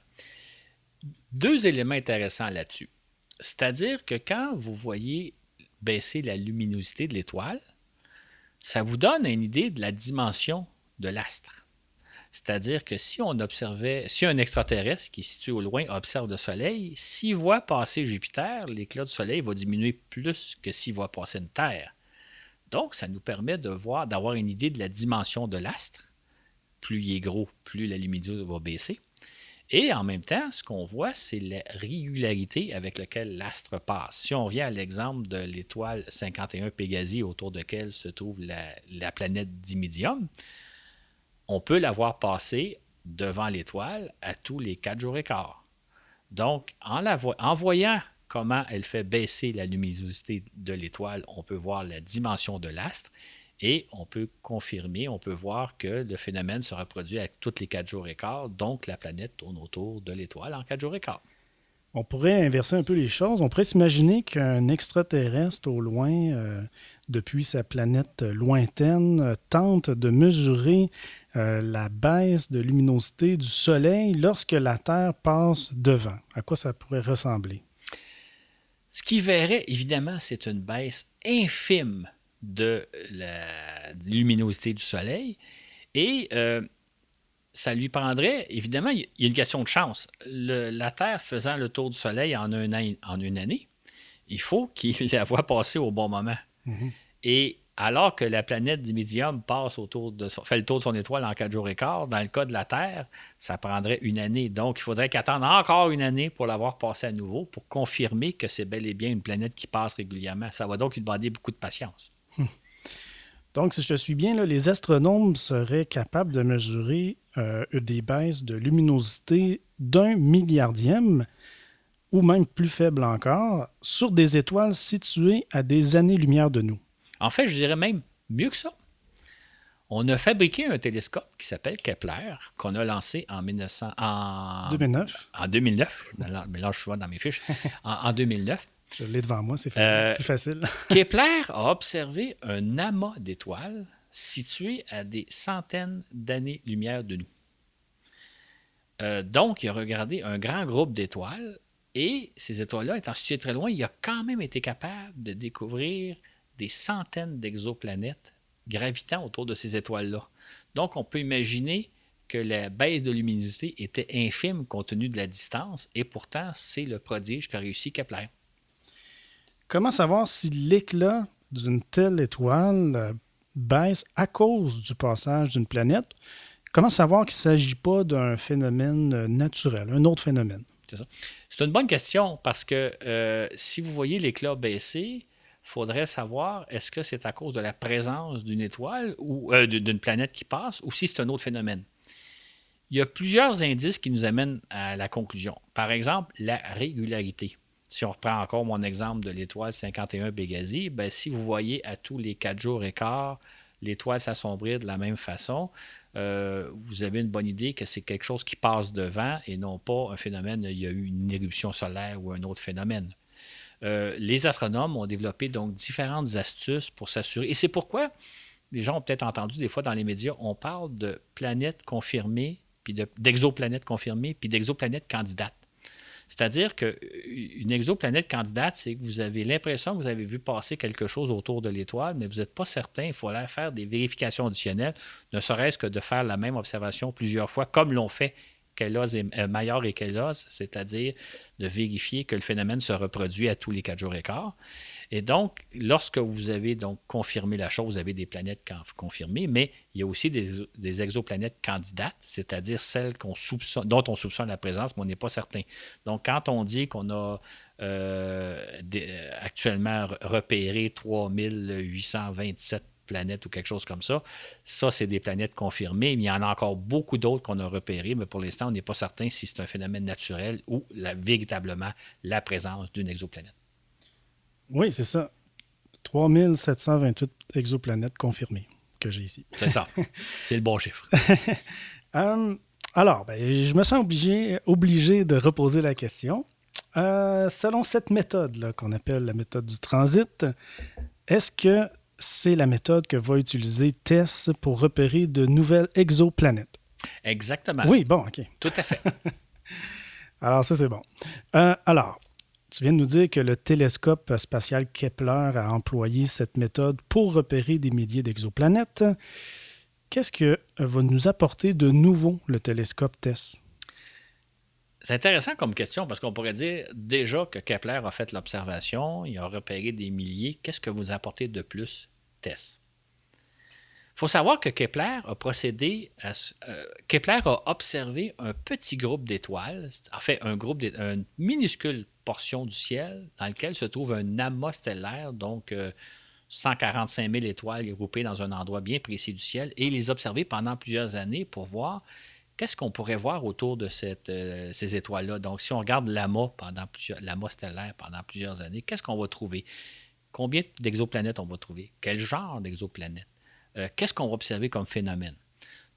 Deux éléments intéressants là-dessus. C'est-à-dire que quand vous voyez baisser la luminosité de l'étoile, ça vous donne une idée de la dimension de l'astre. C'est-à-dire que si on observait, si un extraterrestre qui est situé au loin observe le Soleil, s'il voit passer Jupiter, l'éclat du Soleil va diminuer plus que s'il voit passer une Terre. Donc, ça nous permet de voir, d'avoir une idée de la dimension de l'astre. Plus il est gros, plus la luminosité va baisser. Et en même temps, ce qu'on voit, c'est la régularité avec laquelle l'astre passe. Si on revient à l'exemple de l'étoile 51 Pégasi autour de laquelle se trouve la, planète Dimidium, on peut la voir passer devant l'étoile à tous les quatre jours et quart. Donc, en, voyant comment elle fait baisser la luminosité de l'étoile, on peut voir la dimension de l'astre et on peut confirmer, on peut voir que le phénomène se reproduit avec toutes les quatre jours et quart, donc la planète tourne autour de l'étoile en quatre jours et quart. On pourrait inverser un peu les choses. On pourrait s'imaginer qu'un extraterrestre au loin, euh, depuis sa planète lointaine, euh, tente de mesurer euh, la baisse de luminosité du Soleil lorsque la Terre passe devant. À quoi ça pourrait ressembler? Ce qu'il verrait, évidemment, c'est une baisse infime de la luminosité du Soleil. Et ça lui prendrait, évidemment, il y a une question de chance. la Terre faisant le tour du Soleil en, un en une année, il faut qu'il la voit passer au bon moment. Mm-hmm. Et alors que la planète médium passe autour de fait le tour de son étoile en quatre jours et quart, dans le cas de la Terre, ça prendrait une année. Donc, il faudrait qu'attendre encore une année pour l'avoir passé à nouveau pour confirmer que c'est bel et bien une planète qui passe régulièrement. Ça va donc lui demander beaucoup de patience. Donc, si je suis bien, les astronomes seraient capables de mesurer euh, des baisses de luminosité d'un milliardième ou même plus faible encore sur des étoiles situées à des années-lumière de nous. En fait, je dirais même mieux que ça. On a fabriqué un télescope qui s'appelle Kepler, qu'on a lancé en, 1900, en 2009. En 2009. Mais là, je suis dans mes fiches. en 2009. Je l'ai devant moi, c'est euh, plus facile. Kepler a observé un amas d'étoiles situé à des centaines d'années-lumière de nous. Euh, donc, il a regardé un grand groupe d'étoiles et ces étoiles-là, étant situées très loin, il a quand même été capable de découvrir des centaines d'exoplanètes gravitant autour de ces étoiles-là. Donc, on peut imaginer que la baisse de luminosité était infime compte tenu de la distance, et pourtant, c'est le prodige qu'a réussi Kepler. Comment savoir si l'éclat d'une telle étoile euh, baisse à cause du passage d'une planète? Comment savoir qu'il ne s'agit pas d'un phénomène euh, naturel, un autre phénomène? C'est une bonne question parce que euh, si vous voyez l'éclat baisser, faudrait savoir est-ce que c'est à cause de la présence d'une étoile ou d'une planète qui passe ou si c'est un autre phénomène. Il y a plusieurs indices qui nous amènent à la conclusion. Par exemple, la régularité. Si on reprend encore mon exemple de l'étoile 51 Bégasi, ben, si vous voyez à tous les quatre jours et quart l'étoile s'assombrir de la même façon, euh, vous avez une bonne idée que c'est quelque chose qui passe devant et non pas un phénomène, il y a eu une éruption solaire ou un autre phénomène. Euh, les astronomes ont développé donc différentes astuces pour s'assurer. Et c'est pourquoi les gens ont peut-être entendu des fois dans les médias, on parle de planètes confirmées, puis d'exoplanètes confirmées, puis d'exoplanètes candidates. C'est-à-dire qu'une exoplanète candidate, c'est que vous avez l'impression que vous avez vu passer quelque chose autour de l'étoile, mais vous n'êtes pas certain. Il faut faire des vérifications additionnelles, ne serait-ce que de faire la même observation plusieurs fois, comme l'ont fait Kellos et, euh, et Kellos, c'est-à-dire de vérifier que le phénomène se reproduit à tous les quatre jours et quart. Et donc, lorsque vous avez donc confirmé la chose, vous avez des planètes confirmées, mais il y a aussi des, exoplanètes candidates, c'est-à-dire celles dont on soupçonne la présence, mais on n'est pas certain. Donc, quand on dit qu'on a euh, actuellement repéré 3827 planètes ou quelque chose comme ça. Ça, c'est des planètes confirmées, mais il y en a encore beaucoup d'autres qu'on a repérées, mais pour l'instant, on n'est pas certain si c'est un phénomène naturel ou véritablement la présence d'une exoplanète. Oui, c'est ça. 3728 exoplanètes confirmées que j'ai ici. C'est ça. c'est le bon chiffre. Euh, alors, ben, je me sens obligé, obligé de reposer la question. Euh, selon cette méthode qu'on appelle la méthode du transit, est-ce que c'est la méthode que va utiliser TESS pour repérer de nouvelles exoplanètes? Exactement. Oui, bon, OK. Tout à fait. alors, ça, c'est bon. Euh, alors, tu viens de nous dire que le télescope spatial Kepler a employé cette méthode pour repérer des milliers d'exoplanètes. Qu'est-ce que va nous apporter de nouveau le télescope TESS? C'est intéressant comme question parce qu'on pourrait dire déjà que Kepler a fait l'observation, il a repéré des milliers. Qu'est-ce que vous apportez de plus, TESS? Faut savoir que Kepler a procédé à. Euh, Kepler a observé un petit groupe d'étoiles, en fait, un groupe, une minuscule portion du ciel dans lequel se trouve un amas stellaire, donc 145 euh, 000 étoiles groupées dans un endroit bien précis du ciel, et les observer pendant plusieurs années pour voir qu'est-ce qu'on pourrait voir autour de euh, ces étoiles-là. Donc, si on regarde l'amas pendant l'amas stellaire pendant plusieurs années, qu'est-ce qu'on va trouver? Combien d'exoplanètes on va trouver? Quel genre d'exoplanètes? Euh, qu'est-ce qu'on va observer comme phénomène?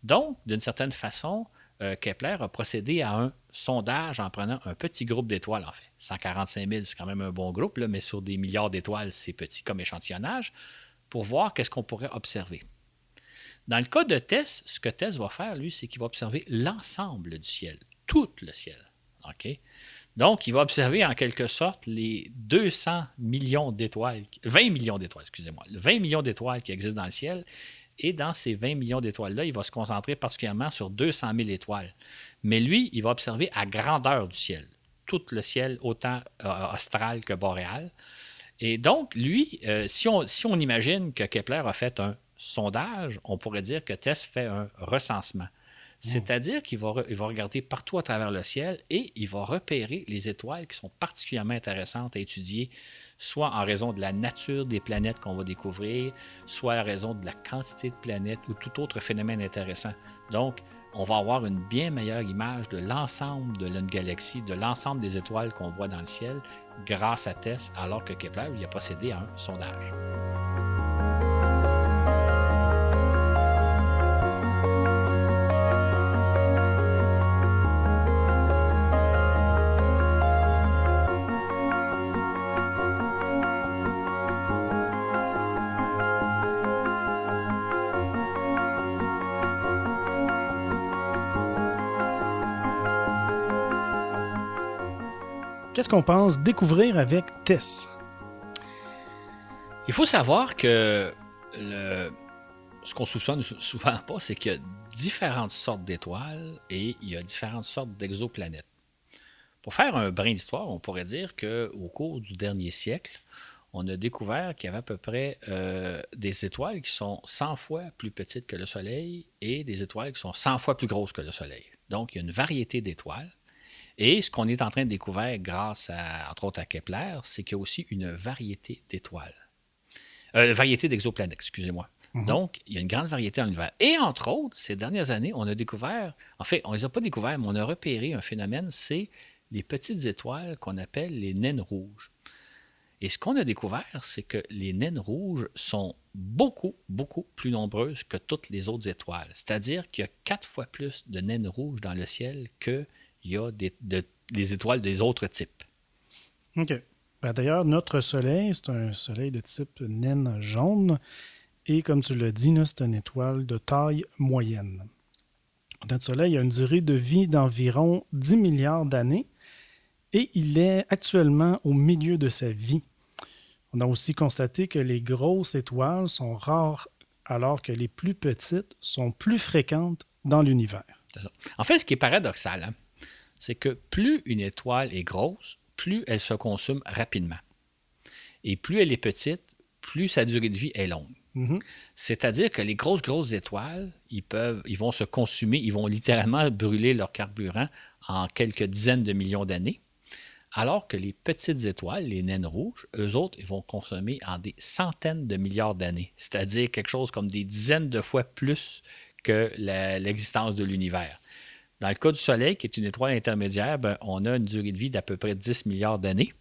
Donc, d'une certaine façon, euh, Kepler a procédé à un sondage en prenant un petit groupe d'étoiles, en fait. 145 000, c'est quand même un bon groupe, mais sur des milliards d'étoiles, c'est petit comme échantillonnage, pour voir qu'est-ce qu'on pourrait observer. Dans le cas de Tess, ce que Tess va faire, lui, c'est qu'il va observer l'ensemble du ciel, tout le ciel. OK? Donc, il va observer en quelque sorte les 200 millions d'étoiles, 20 millions d'étoiles, excusez-moi, 20 millions d'étoiles qui existent dans le ciel. Et dans ces 20 millions d'étoiles-là, il va se concentrer particulièrement sur 200 000 étoiles. Mais lui, il va observer à grandeur du ciel, tout le ciel, autant euh, austral que boréal. Et donc, lui, euh, si, on, si on imagine que Kepler a fait un sondage, on pourrait dire que Tess fait un recensement. Hmm. C'est-à-dire qu'il va, va, regarder partout à travers le ciel et il va repérer les étoiles qui sont particulièrement intéressantes à étudier, soit en raison de la nature des planètes qu'on va découvrir, soit en raison de la quantité de planètes ou tout autre phénomène intéressant. Donc, on va avoir une bien meilleure image de l'ensemble de notre galaxie, de l'ensemble des étoiles qu'on voit dans le ciel grâce à Tess, alors que Kepler lui a procédé à un sondage. Qu'on pense découvrir avec Tess? Il faut savoir que ce qu'on soupçonne souvent pas, c'est qu'il y a différentes sortes d'étoiles et il y a différentes sortes d'exoplanètes. Pour faire un brin d'histoire, on pourrait dire qu'au cours du dernier siècle, on a découvert qu'il y avait à peu près euh, des étoiles qui sont 100 fois plus petites que le Soleil et des étoiles qui sont 100 fois plus grosses que le Soleil. Donc, il y a une variété d'étoiles. Et ce qu'on est en train de découvrir grâce, à, entre autres, à Kepler, c'est qu'il y a aussi une variété d'étoiles. Euh, variété d'exoplanètes, excusez-moi. Mhm. Donc, il y a une grande variété dans l'univers. Et entre autres, ces dernières années, on a découvert, en fait, on ne les a pas découverts, mais on a repéré un phénomène, c'est les petites étoiles qu'on appelle les naines rouges. Et ce qu'on a découvert, c'est que les naines rouges sont beaucoup, beaucoup plus nombreuses que toutes les autres étoiles. C'est-à-dire qu'il y a quatre fois plus de naines rouges dans le ciel qu'il y a des, de- des étoiles des autres types. OK. Ben, D'ailleurs, notre soleil, c'est un soleil de type naine jaune. Et comme tu l'as dit, c'est une étoile de taille moyenne. Notre soleil a une durée de vie d'environ 10 milliards d'années et il est actuellement au milieu de sa vie. On a aussi constaté que les grosses étoiles sont rares alors que les plus petites sont plus fréquentes dans l'univers. En fait, ce qui est paradoxal, hein, c'est que plus une étoile est grosse, plus elle se consomme rapidement. Et plus elle est petite, plus sa durée de vie est longue. Mhm. C'est-à-dire que les grosses, grosses étoiles, ils, peuvent, ils vont se consumer, ils vont littéralement brûler leur carburant en quelques dizaines de millions d'années. Alors que les petites étoiles, les naines rouges, eux autres, ils vont consommer en des centaines de milliards d'années. C'est-à-dire quelque chose comme des dizaines de fois plus que l'existence de l'univers. Dans le cas du Soleil, qui est une étoile intermédiaire, ben, on a une durée de vie d'à peu près 10 milliards d'années.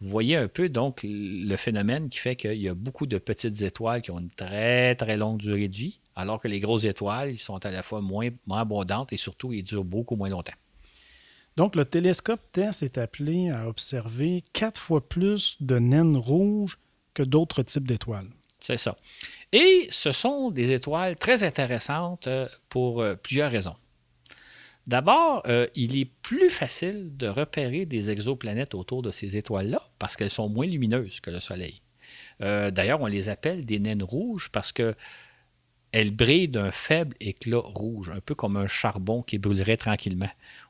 Vous voyez un peu donc le phénomène qui fait qu'il y a beaucoup de petites étoiles qui ont une très très longue durée de vie, alors que les grosses étoiles, ils sont à la fois moins, moins abondantes et surtout ils durent beaucoup moins longtemps. Donc, le télescope TESS est appelé à observer quatre fois plus de naines rouges que d'autres types d'étoiles. C'est ça. Et ce sont des étoiles très intéressantes euh, pour euh, plusieurs raisons. D'abord, euh, il est plus facile de repérer des exoplanètes autour de ces étoiles-là parce qu'elles sont moins lumineuses que le Soleil. Euh, D'ailleurs, on les appelle des naines rouges parce que elles brillent d'un faible éclat rouge, un peu comme un charbon qui brûlerait tranquillement.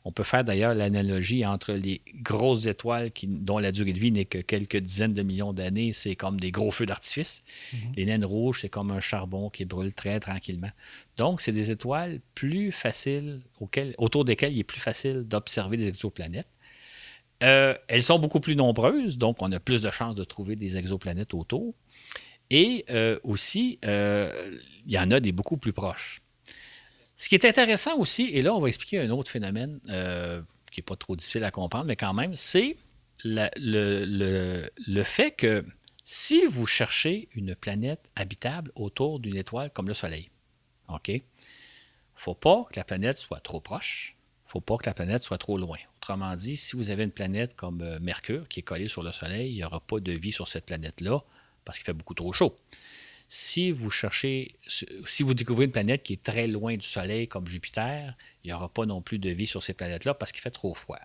On peut faire d'ailleurs l'analogie entre les grosses étoiles qui- dont la durée de vie n'est que quelques dizaines de millions d'années, c'est comme des gros feux d'artifice. Les naines rouges, c'est comme un charbon qui brûle très tranquillement. Donc, c'est des étoiles plus faciles, auxquelles- autour desquelles il est plus facile d'observer des exoplanètes. Euh, elles sont beaucoup plus nombreuses, donc on a plus de chances de trouver des exoplanètes autour. Et euh, aussi, euh, il y en a des beaucoup plus proches. Ce qui est intéressant aussi, et là, on va expliquer un autre phénomène euh, qui n'est pas trop difficile à comprendre, mais quand même, c'est le fait que si vous cherchez une planète habitable autour d'une étoile comme le Soleil, OK? Il ne faut pas que la planète soit trop proche. Il ne faut pas que la planète soit trop loin. Autrement dit, si vous avez une planète comme euh, Mercure qui est collée sur le Soleil, il n'y aura pas de vie sur cette planète-là parce qu'il fait beaucoup trop chaud. Si vous cherchez, si vous découvrez une planète qui est très loin du Soleil comme Jupiter, il n'y aura pas non plus de vie sur ces planètes-là parce qu'il fait trop froid.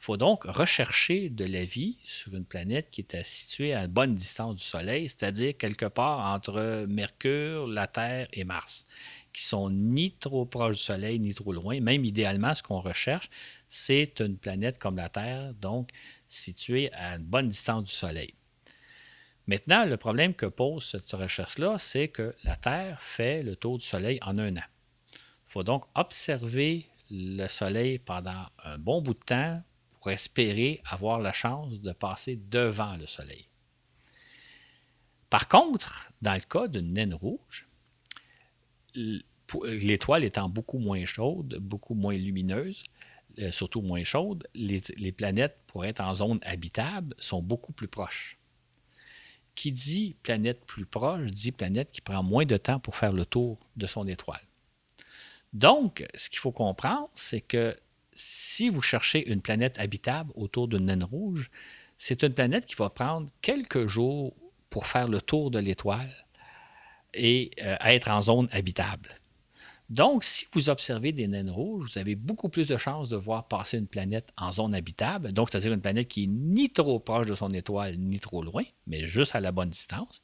Il faut donc rechercher de la vie sur une planète qui est située à une bonne distance du Soleil, c'est-à-dire quelque part entre Mercure, la Terre et Mars, qui sont ni trop proches du Soleil ni trop loin. Même idéalement, ce qu'on recherche, c'est une planète comme la Terre, donc située à une bonne distance du Soleil. Maintenant, le problème que pose cette recherche-là, c'est que la Terre fait le tour du Soleil en un an. Il faut donc observer le Soleil pendant un bon bout de temps pour espérer avoir la chance de passer devant le Soleil. Par contre, dans le cas d'une naine rouge, l'étoile étant beaucoup moins chaude, beaucoup moins lumineuse, euh, surtout moins chaude, les, les planètes, pour être en zone habitable, sont beaucoup plus proches. Qui dit planète plus proche, dit planète qui prend moins de temps pour faire le tour de son étoile. Donc, ce qu'il faut comprendre, c'est que si vous cherchez une planète habitable autour d'une naine rouge, c'est une planète qui va prendre quelques jours pour faire le tour de l'étoile et euh, être en zone habitable. Donc, si vous observez des naines rouges, vous avez beaucoup plus de chances de voir passer une planète en zone habitable, donc c'est-à-dire une planète qui est ni trop proche de son étoile, ni trop loin, mais juste à la bonne distance.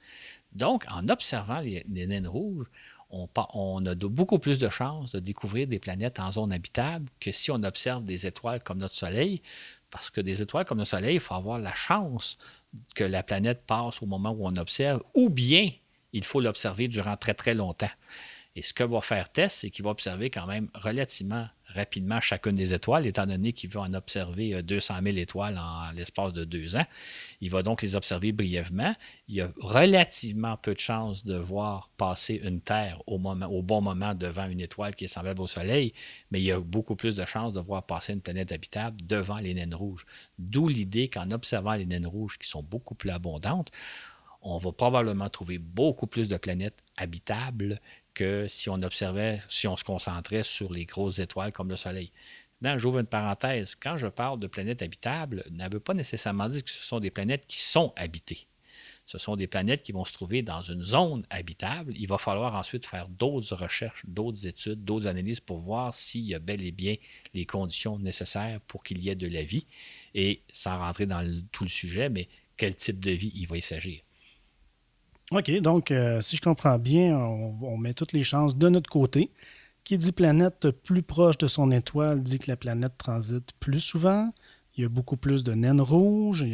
Donc, en observant les, naines rouges, on, a beaucoup plus de chances de découvrir des planètes en zone habitable que si on observe des étoiles comme notre Soleil, parce que des étoiles comme le Soleil, il faut avoir la chance que la planète passe au moment où on observe, ou bien il faut l'observer durant très très longtemps. Et ce que va faire Tess, c'est qu'il va observer quand même relativement rapidement chacune des étoiles, étant donné qu'il va en observer 200 euh, 000 étoiles en l'espace de deux ans. Il va donc les observer brièvement. Il y a relativement peu de chances de voir passer une Terre au, moment, au bon moment devant une étoile qui est semblable au Soleil, mais il y a beaucoup plus de chances de voir passer une planète habitable devant les naines rouges. D'où l'idée qu'en observant les naines rouges, qui sont beaucoup plus abondantes, on va probablement trouver beaucoup plus de planètes habitables que si on observait, si on se concentrait sur les grosses étoiles comme le Soleil. Là, j'ouvre une parenthèse. Quand je parle de planètes habitables, ne veut pas nécessairement dire que ce sont des planètes qui sont habitées. Ce sont des planètes qui vont se trouver dans une zone habitable. Il va falloir ensuite faire d'autres recherches, d'autres études, d'autres analyses pour voir s'il y a bel et bien les conditions nécessaires pour qu'il y ait de la vie. Et sans rentrer dans tout le sujet, mais quel type de vie il va y s'agir? OK, donc euh, si je comprends bien, on, met toutes les chances de notre côté. Qui dit planète plus proche de son étoile dit que la planète transite plus souvent. Il y a beaucoup plus de naines rouges.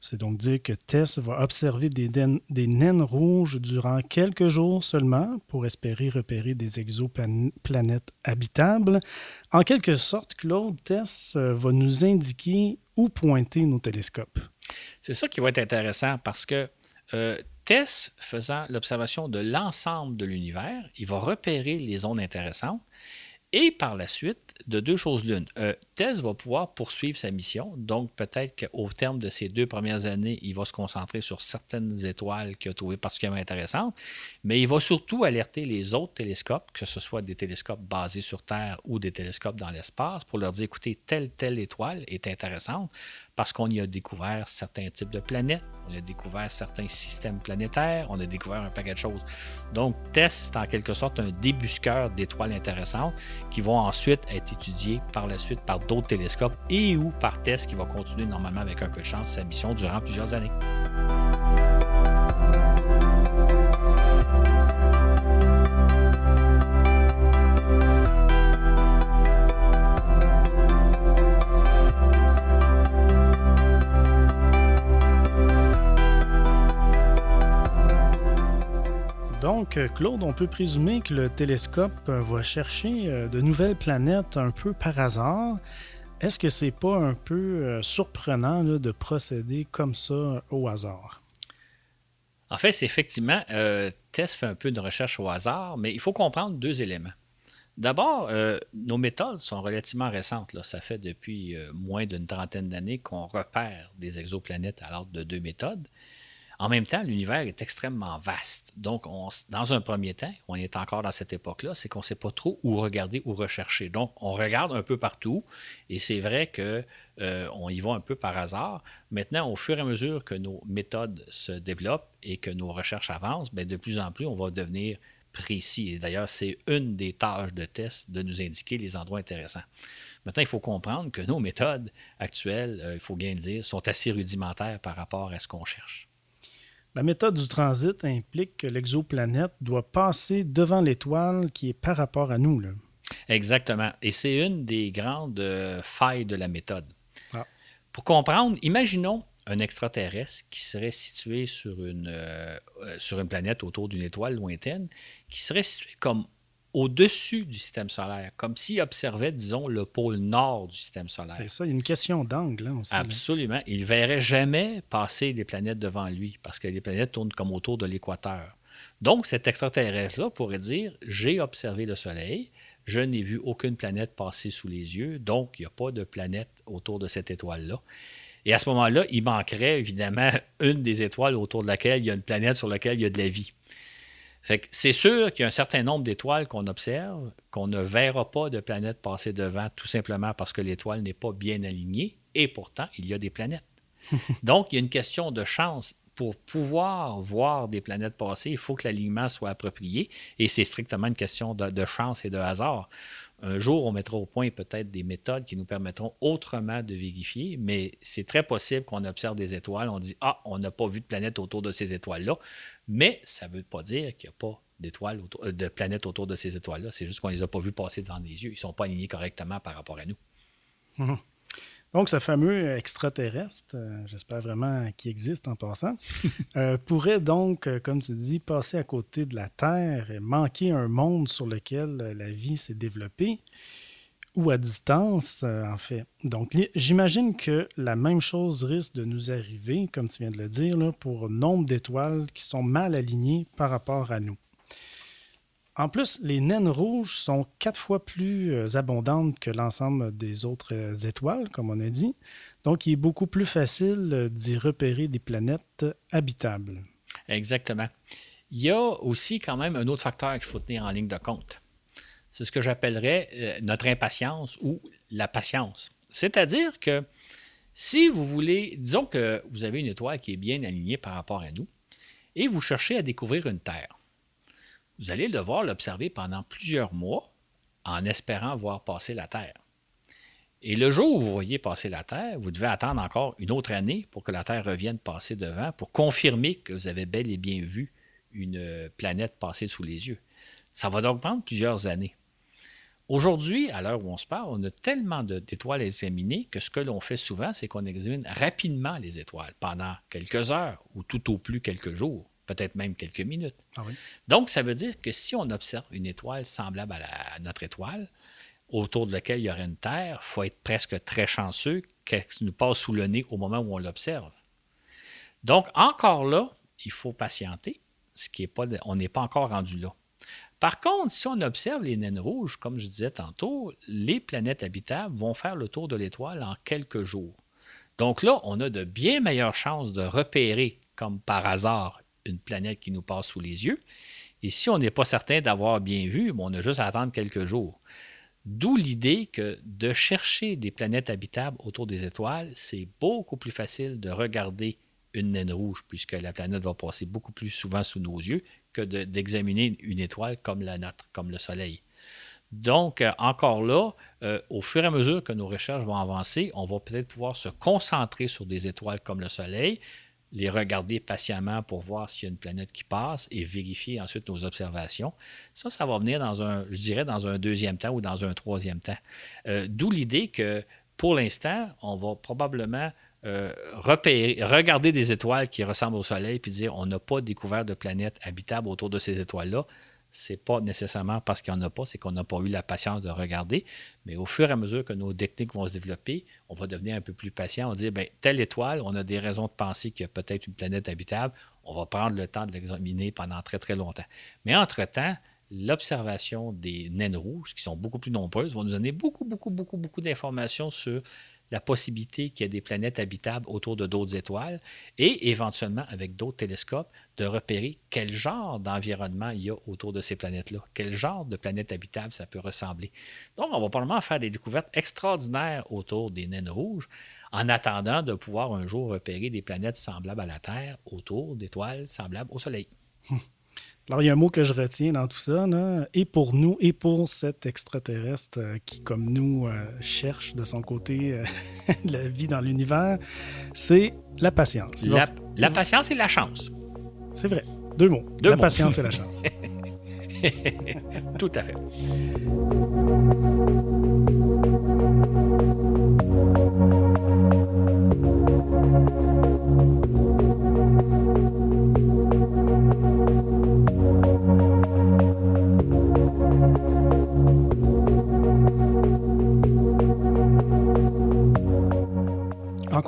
C'est donc dire que Tess va observer des, naines rouges durant quelques jours seulement pour espérer repérer des exoplanètes habitables. En quelque sorte, Claude, Tess euh, va nous indiquer où pointer nos télescopes. C'est ça qui va être intéressant parce que euh, Tess, faisant l'observation de l'ensemble de l'univers, il va repérer les zones intéressantes et par la suite, de deux choses l'une. Euh, Tess va pouvoir poursuivre sa mission, donc peut-être qu'au terme de ces deux premières années, il va se concentrer sur certaines étoiles qu'il a trouvées particulièrement intéressantes, mais il va surtout alerter les autres télescopes, que ce soit des télescopes basés sur Terre ou des télescopes dans l'espace, pour leur dire, écoutez, telle, telle étoile est intéressante parce qu'on y a découvert certains types de planètes, on a découvert certains systèmes planétaires, on a découvert un paquet de choses. Donc, TESS, c'est en quelque sorte un débusqueur d'étoiles intéressantes qui vont ensuite être étudiées par la suite par d'autres télescopes et ou par TESS qui va continuer normalement avec un peu de chance sa mission durant plusieurs années. Donc, Claude, on peut présumer que le télescope va chercher euh, de nouvelles planètes un peu par hasard. Est-ce que c'est pas un peu euh, surprenant de procéder comme ça au hasard? En fait, c'est effectivement, euh, Tess fait un peu de recherche au hasard, mais il faut comprendre deux éléments. D'abord, nos méthodes sont relativement récentes. Ça fait depuis moins d'une trentaine d'années qu'on repère des exoplanètes à l'ordre de deux méthodes. En même temps, l'univers est extrêmement vaste. Donc, dans un premier temps, on est encore dans cette époque-là, c'est qu'on ne sait pas trop où regarder, où rechercher. Donc, on regarde un peu partout, et c'est vrai qu'on euh, y va un peu par hasard. Maintenant, au fur et à mesure que nos méthodes se développent et que nos recherches avancent, bien, de plus en plus, on va devenir précis. Et d'ailleurs, c'est une des tâches de test de nous indiquer les endroits intéressants. Maintenant, il faut comprendre que nos méthodes actuelles, euh, il faut bien le dire, sont assez rudimentaires par rapport à ce qu'on cherche. La méthode du transit implique que l'exoplanète doit passer devant l'étoile qui est par rapport à nous. Là. Exactement. Et c'est une des grandes euh, failles de la méthode. Ah. Pour comprendre, imaginons un extraterrestre qui serait situé sur une, euh, euh, sur une planète autour d'une étoile lointaine, qui serait situé comme au-dessus du système solaire, comme s'il observait, disons, le pôle nord du système solaire. C'est ça, il y a une question d'angle hein, aussi. Absolument. Il ne verrait jamais passer des planètes devant lui, parce que les planètes tournent comme autour de l'équateur. Donc, cet extraterrestre-là pourrait dire J'ai observé le Soleil, je n'ai vu aucune planète passer sous les yeux, donc il n'y a pas de planète autour de cette étoile-là. Et à ce moment-là, il manquerait évidemment une des étoiles autour de laquelle il y a une planète sur laquelle il y a de la vie c'est sûr qu'il y a un certain nombre d'étoiles qu'on observe, qu'on ne verra pas de planètes passer devant, tout simplement parce que l'étoile n'est pas bien alignée, et pourtant, il y a des planètes. Donc, il y a une question de chance. Pour pouvoir voir des planètes passer, il faut que l'alignement soit approprié, et c'est strictement une question de, chance et de hasard. Un jour, on mettra au point peut-être des méthodes qui nous permettront autrement de vérifier, mais c'est très possible qu'on observe des étoiles, on dit Ah, on n'a pas vu de planète autour de ces étoiles-là. Mais ça ne veut pas dire qu'il n'y a pas d'étoiles, euh, de planètes autour de ces étoiles-là. C'est juste qu'on ne les a pas vues passer devant les yeux. Ils ne sont pas alignés correctement par rapport à nous. Donc, ce fameux extraterrestre, euh, j'espère vraiment qu'il existe en passant, euh, pourrait donc, euh, comme tu dis, passer à côté de la Terre et manquer un monde sur lequel la vie s'est développée ou à distance, en fait. Donc, j'imagine que la même chose risque de nous arriver, comme tu viens de le dire, là, pour nombre d'étoiles qui sont mal alignées par rapport à nous. En plus, les naines rouges sont quatre fois plus euh, abondantes que l'ensemble des autres euh, étoiles, comme on a dit. Donc, il est beaucoup plus facile euh, d'y repérer des planètes habitables. Exactement. Il y a aussi quand même un autre facteur qu'il faut tenir en ligne de compte. C'est ce que j'appellerais notre impatience ou la patience. C'est-à-dire que si vous voulez, disons que vous avez une étoile qui est bien alignée par rapport à nous, et vous cherchez à découvrir une Terre vous allez devoir l'observer pendant plusieurs mois en espérant voir passer la Terre. Et le jour où vous voyez passer la Terre, vous devez attendre encore une autre année pour que la Terre revienne passer devant, pour confirmer que vous avez bel et bien vu une planète passer sous les yeux. Ça va donc prendre plusieurs années. Aujourd'hui, à l'heure où on se parle, on a tellement d'étoiles à examiner que ce que l'on fait souvent, c'est qu'on examine rapidement les étoiles pendant quelques heures ou tout au plus quelques jours peut-être même quelques minutes. Ah Donc, ça veut dire que si on observe une étoile semblable à, notre étoile, autour de laquelle il y aurait une Terre, il faut être presque très chanceux qu'elle nous passe sous le nez au moment où on l'observe. Donc, encore là, il faut patienter, ce qui est pas, on n'est pas encore rendu là. Par contre, si on observe les naines rouges, comme je disais tantôt, les planètes habitables vont faire le tour de l'étoile en quelques jours. Donc là, on a de bien meilleures chances de repérer, comme par hasard, une planète qui nous passe sous les yeux. Et si on n'est pas certain d'avoir bien vu, on a juste à attendre quelques jours. D'où l'idée que de chercher des planètes habitables autour des étoiles, c'est beaucoup plus facile de regarder une naine rouge, puisque la planète va passer beaucoup plus souvent sous nos yeux que d'examiner une étoile comme la nôtre, comme le Soleil. Donc, euh, encore là, euh, au fur et à mesure que nos recherches vont avancer, on va peut-être pouvoir se concentrer sur des étoiles comme le Soleil, les regarder patiemment pour voir s'il y a une planète qui passe et vérifier ensuite nos observations. Ça, ça va venir dans un, je dirais, dans un deuxième temps ou dans un troisième temps. Euh, d'où l'idée que pour l'instant, on va probablement euh, regarder des étoiles qui ressemblent au Soleil puis dire on n'a pas découvert de planète habitable autour de ces étoiles-là c'est pas nécessairement parce qu'il n'y en a pas, c'est qu'on n'a pas eu la patience de regarder. Mais au fur et à mesure que nos techniques vont se développer, on va devenir un peu plus patient. On va dire, bien, telle étoile, on a des raisons de penser qu'il y a peut-être une planète habitable. On va prendre le temps de l'examiner pendant très, très longtemps. Mais entre-temps, l'observation des naines rouges, qui sont beaucoup plus nombreuses, vont nous donner beaucoup, beaucoup, beaucoup, beaucoup d'informations sur la possibilité qu'il y ait des planètes habitables autour de d'autres étoiles et éventuellement, avec d'autres télescopes, de repérer quel genre d'environnement il y a autour de ces planètes-là, quel genre de planète habitable ça peut ressembler. Donc, on va probablement faire des découvertes extraordinaires autour des naines rouges en attendant de pouvoir un jour repérer des planètes semblables à la Terre autour d'étoiles semblables au Soleil. Alors, il y a un mot que je retiens dans tout ça, et pour nous, et pour cet extraterrestre euh, qui, comme nous, euh, cherche de son côté euh, la vie dans l'univers, c'est la patience. La, patience et la chance. C'est vrai. Deux mots. la patience et la chance. tout à fait.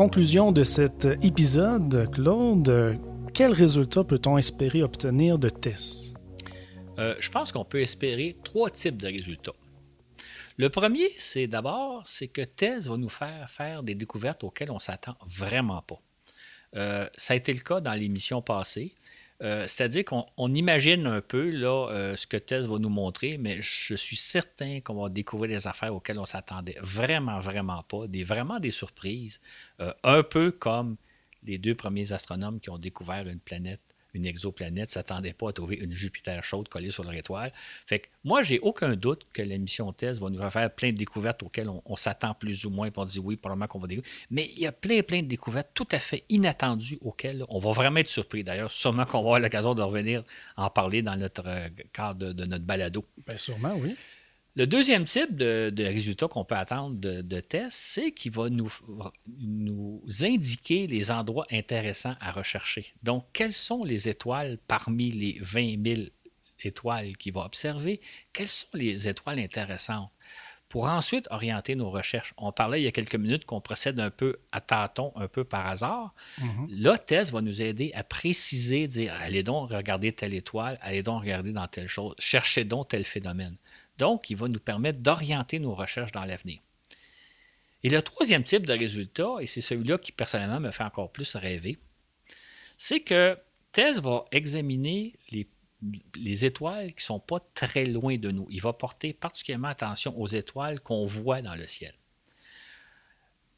Conclusion de cet épisode, Claude, quel résultat peut-on espérer obtenir de TESS? Euh, je pense qu'on peut espérer trois types de résultats. Le premier, c'est d'abord, c'est que TESS va nous faire faire des découvertes auxquelles on s'attend vraiment pas. Euh, ça a été le cas dans l'émission passée. Euh, c'est-à-dire qu'on imagine un peu euh, ce que Tess va nous montrer, mais je suis certain qu'on va découvrir des affaires auxquelles on s'attendait vraiment, vraiment pas, des, vraiment des surprises, euh, un peu comme les deux premiers astronomes qui ont découvert une planète une exoplanète, ne s'attendait pas à trouver une Jupiter chaude collée sur leur étoile. Fait que moi, j'ai aucun doute que la mission TESS va nous faire plein de découvertes auxquelles on, s'attend plus ou moins, pour dire oui, probablement qu'on va découvrir. Mais il y a plein, plein de découvertes tout à fait inattendues auxquelles on va vraiment être surpris. D'ailleurs, sûrement qu'on va avoir l'occasion de revenir en parler dans notre euh, cadre de, notre balado. Bien, sûrement, oui. Le deuxième type de, résultat qu'on peut attendre de, de test, c'est qu'il va nous, nous indiquer les endroits intéressants à rechercher. Donc, quelles sont les étoiles parmi les 20 000 étoiles qu'il va observer? Quelles sont les étoiles intéressantes? pour ensuite orienter nos recherches. On parlait il y a quelques minutes qu'on procède un peu à tâtons, un peu par hasard. Mm Le test va nous aider à préciser, dire allez donc regarder telle étoile, allez donc regarder dans telle chose, cherchez donc tel phénomène. Donc, il va nous permettre d'orienter nos recherches dans l'avenir. Et le troisième type de résultat, et c'est celui-là qui personnellement me fait encore plus rêver, c'est que TESS va examiner les les étoiles qui ne sont pas très loin de nous. Il va porter particulièrement attention aux étoiles qu'on voit dans le ciel.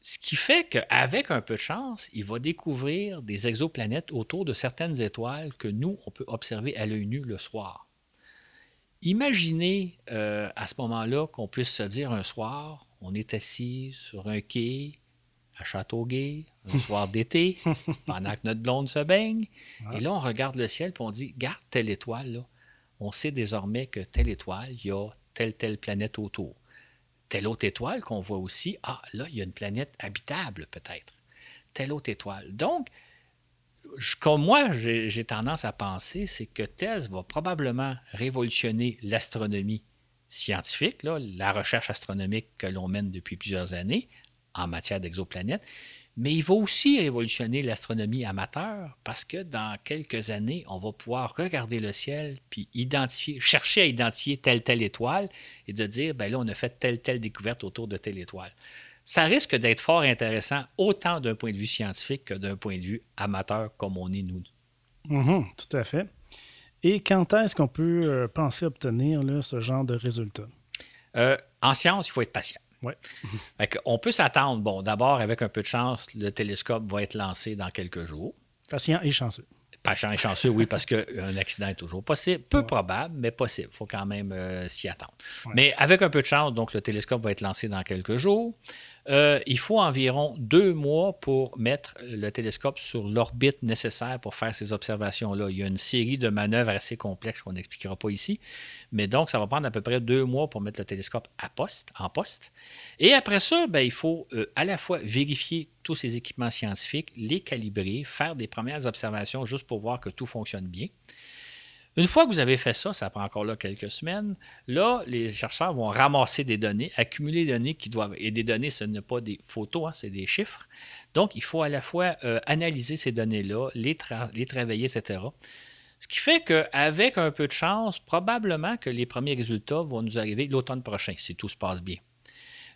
Ce qui fait qu'avec un peu de chance, il va découvrir des exoplanètes autour de certaines étoiles que nous, on peut observer à l'œil nu le soir. Imaginez euh, à ce moment-là qu'on puisse se dire un soir, on est assis sur un quai, à Châteauguay, un soir d'été, pendant que notre blonde se baigne. Et là, on regarde le ciel et on dit Garde telle étoile, là. On sait désormais que telle étoile, il y a telle, telle planète autour. Telle autre étoile qu'on voit aussi, ah, là, il y a une planète habitable peut-être. Telle autre étoile. Donc, comme moi, j'ai tendance à penser, c'est que TESS va probablement révolutionner l'astronomie scientifique, la recherche astronomique que l'on mène depuis plusieurs années, en matière d'exoplanètes, mais il va aussi révolutionner l'astronomie amateur parce que dans quelques années, on va pouvoir regarder le ciel puis chercher à identifier telle telle étoile et de dire ben là on a fait telle telle découverte autour de telle étoile. Ça risque d'être fort intéressant autant d'un point de vue scientifique que d'un point de vue amateur comme on est nous. Mm-hmm, tout à fait. Et quand est-ce qu'on peut euh, penser obtenir ce genre de résultats? Euh, en science, il faut être patient. Ouais. on peut s'attendre, bon, d'abord, avec un peu de chance, le télescope va être lancé dans quelques jours. Patient et chanceux. Patient et chanceux, oui, parce qu'un accident est toujours possible. Peu probable, mais possible. Il faut quand même euh, s'y attendre. Mais avec un peu de chance, donc le télescope va être lancé dans quelques jours. Euh, il faut environ deux mois pour mettre le télescope sur l'orbite nécessaire pour faire ces observations-là. Il y a une série de manœuvres assez complexes qu'on n'expliquera pas ici. Mais donc, ça va prendre à peu près deux mois pour mettre le télescope à poste, en poste. Et après ça, ben, il faut euh, à la fois vérifier tous ces équipements scientifiques, les calibrer, faire des premières observations juste pour voir que tout fonctionne bien. Une fois que vous avez fait ça, ça prend encore là quelques semaines, là, les chercheurs vont ramasser des données, accumuler des données qui doivent. Et des données, ce n'est pas des photos, hein, c'est des chiffres. Donc, il faut à la fois euh, analyser ces données-là, les, les travailler, etc. Ce qui fait qu'avec un peu de chance, probablement que les premiers résultats vont nous arriver l'automne prochain, si tout se passe bien.